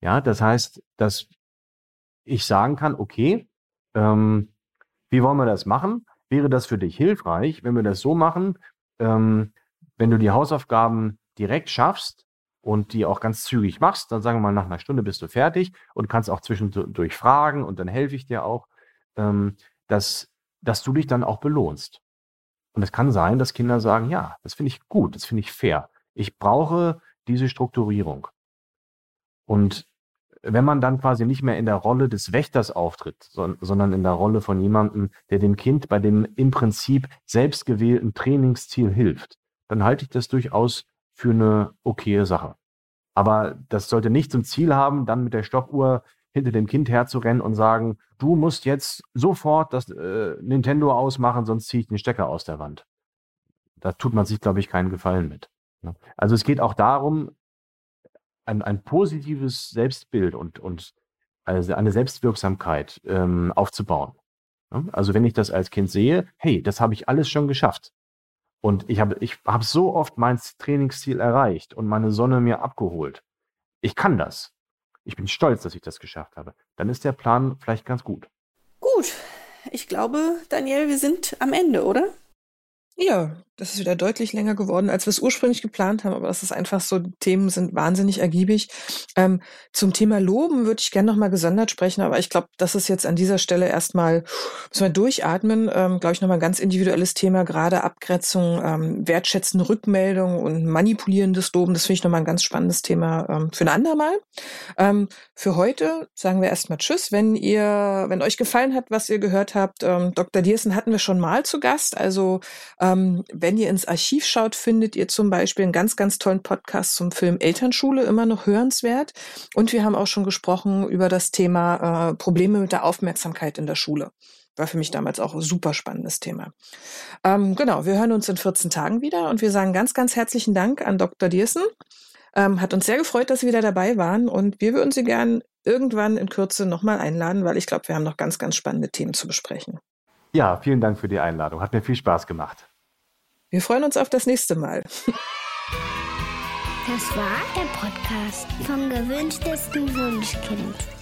S2: Ja, das heißt, dass ich sagen kann, okay, ähm, wie wollen wir das machen? Wäre das für dich hilfreich, wenn wir das so machen, ähm, wenn du die Hausaufgaben direkt schaffst und die auch ganz zügig machst, dann sagen wir mal, nach einer Stunde bist du fertig und kannst auch zwischendurch fragen und dann helfe ich dir auch, ähm, dass, dass du dich dann auch belohnst. Und es kann sein, dass Kinder sagen, ja, das finde ich gut, das finde ich fair. Ich brauche diese Strukturierung. Und wenn man dann quasi nicht mehr in der Rolle des Wächters auftritt, sondern in der Rolle von jemandem, der dem Kind bei dem im Prinzip selbstgewählten Trainingsziel hilft, dann halte ich das durchaus für eine okaye Sache. Aber das sollte nicht zum Ziel haben, dann mit der Stoppuhr hinter dem Kind herzurennen und sagen, du musst jetzt sofort das äh, Nintendo ausmachen, sonst ziehe ich den Stecker aus der Wand. Da tut man sich, glaube ich, keinen Gefallen mit. Ne? Also es geht auch darum, ein, ein positives Selbstbild und, und also eine Selbstwirksamkeit ähm, aufzubauen. Ne? Also wenn ich das als Kind sehe, hey, das habe ich alles schon geschafft. Und ich habe ich hab so oft mein Trainingsziel erreicht und meine Sonne mir abgeholt. Ich kann das. Ich bin stolz, dass ich das geschafft habe. Dann ist der Plan vielleicht ganz gut.
S3: Gut. Ich glaube, Daniel, wir sind am Ende, oder?
S1: Ja, das ist wieder deutlich länger geworden, als wir es ursprünglich geplant haben, aber das ist einfach so, Themen sind wahnsinnig ergiebig. Ähm, zum Thema Loben würde ich gerne nochmal gesondert sprechen, aber ich glaube, das ist jetzt an dieser Stelle erstmal, müssen wir durchatmen, ähm, glaube ich, nochmal ein ganz individuelles Thema, gerade Abgrenzung, ähm, wertschätzende Rückmeldung und manipulierendes Loben, das finde ich nochmal ein ganz spannendes Thema ähm, für ein andermal. Ähm, für heute sagen wir erstmal Tschüss. Wenn ihr, wenn euch gefallen hat, was ihr gehört habt, ähm, Dr. Diersen hatten wir schon mal zu Gast, also ähm, wenn ihr ins Archiv schaut, findet ihr zum Beispiel einen ganz, ganz tollen Podcast zum Film Elternschule, immer noch hörenswert. Und wir haben auch schon gesprochen über das Thema äh, Probleme mit der Aufmerksamkeit in der Schule. War für mich damals auch ein super spannendes Thema. Ähm, genau, wir hören uns in 14 Tagen wieder und wir sagen ganz, ganz herzlichen Dank an Dr. Diersen. Ähm, hat uns sehr gefreut, dass Sie wieder dabei waren und wir würden Sie gern irgendwann in Kürze nochmal einladen, weil ich glaube, wir haben noch ganz, ganz spannende Themen zu besprechen.
S2: Ja, vielen Dank für die Einladung. Hat mir viel Spaß gemacht.
S1: Wir freuen uns auf das nächste Mal.
S4: Das war der Podcast vom gewünschtesten Wunschkind.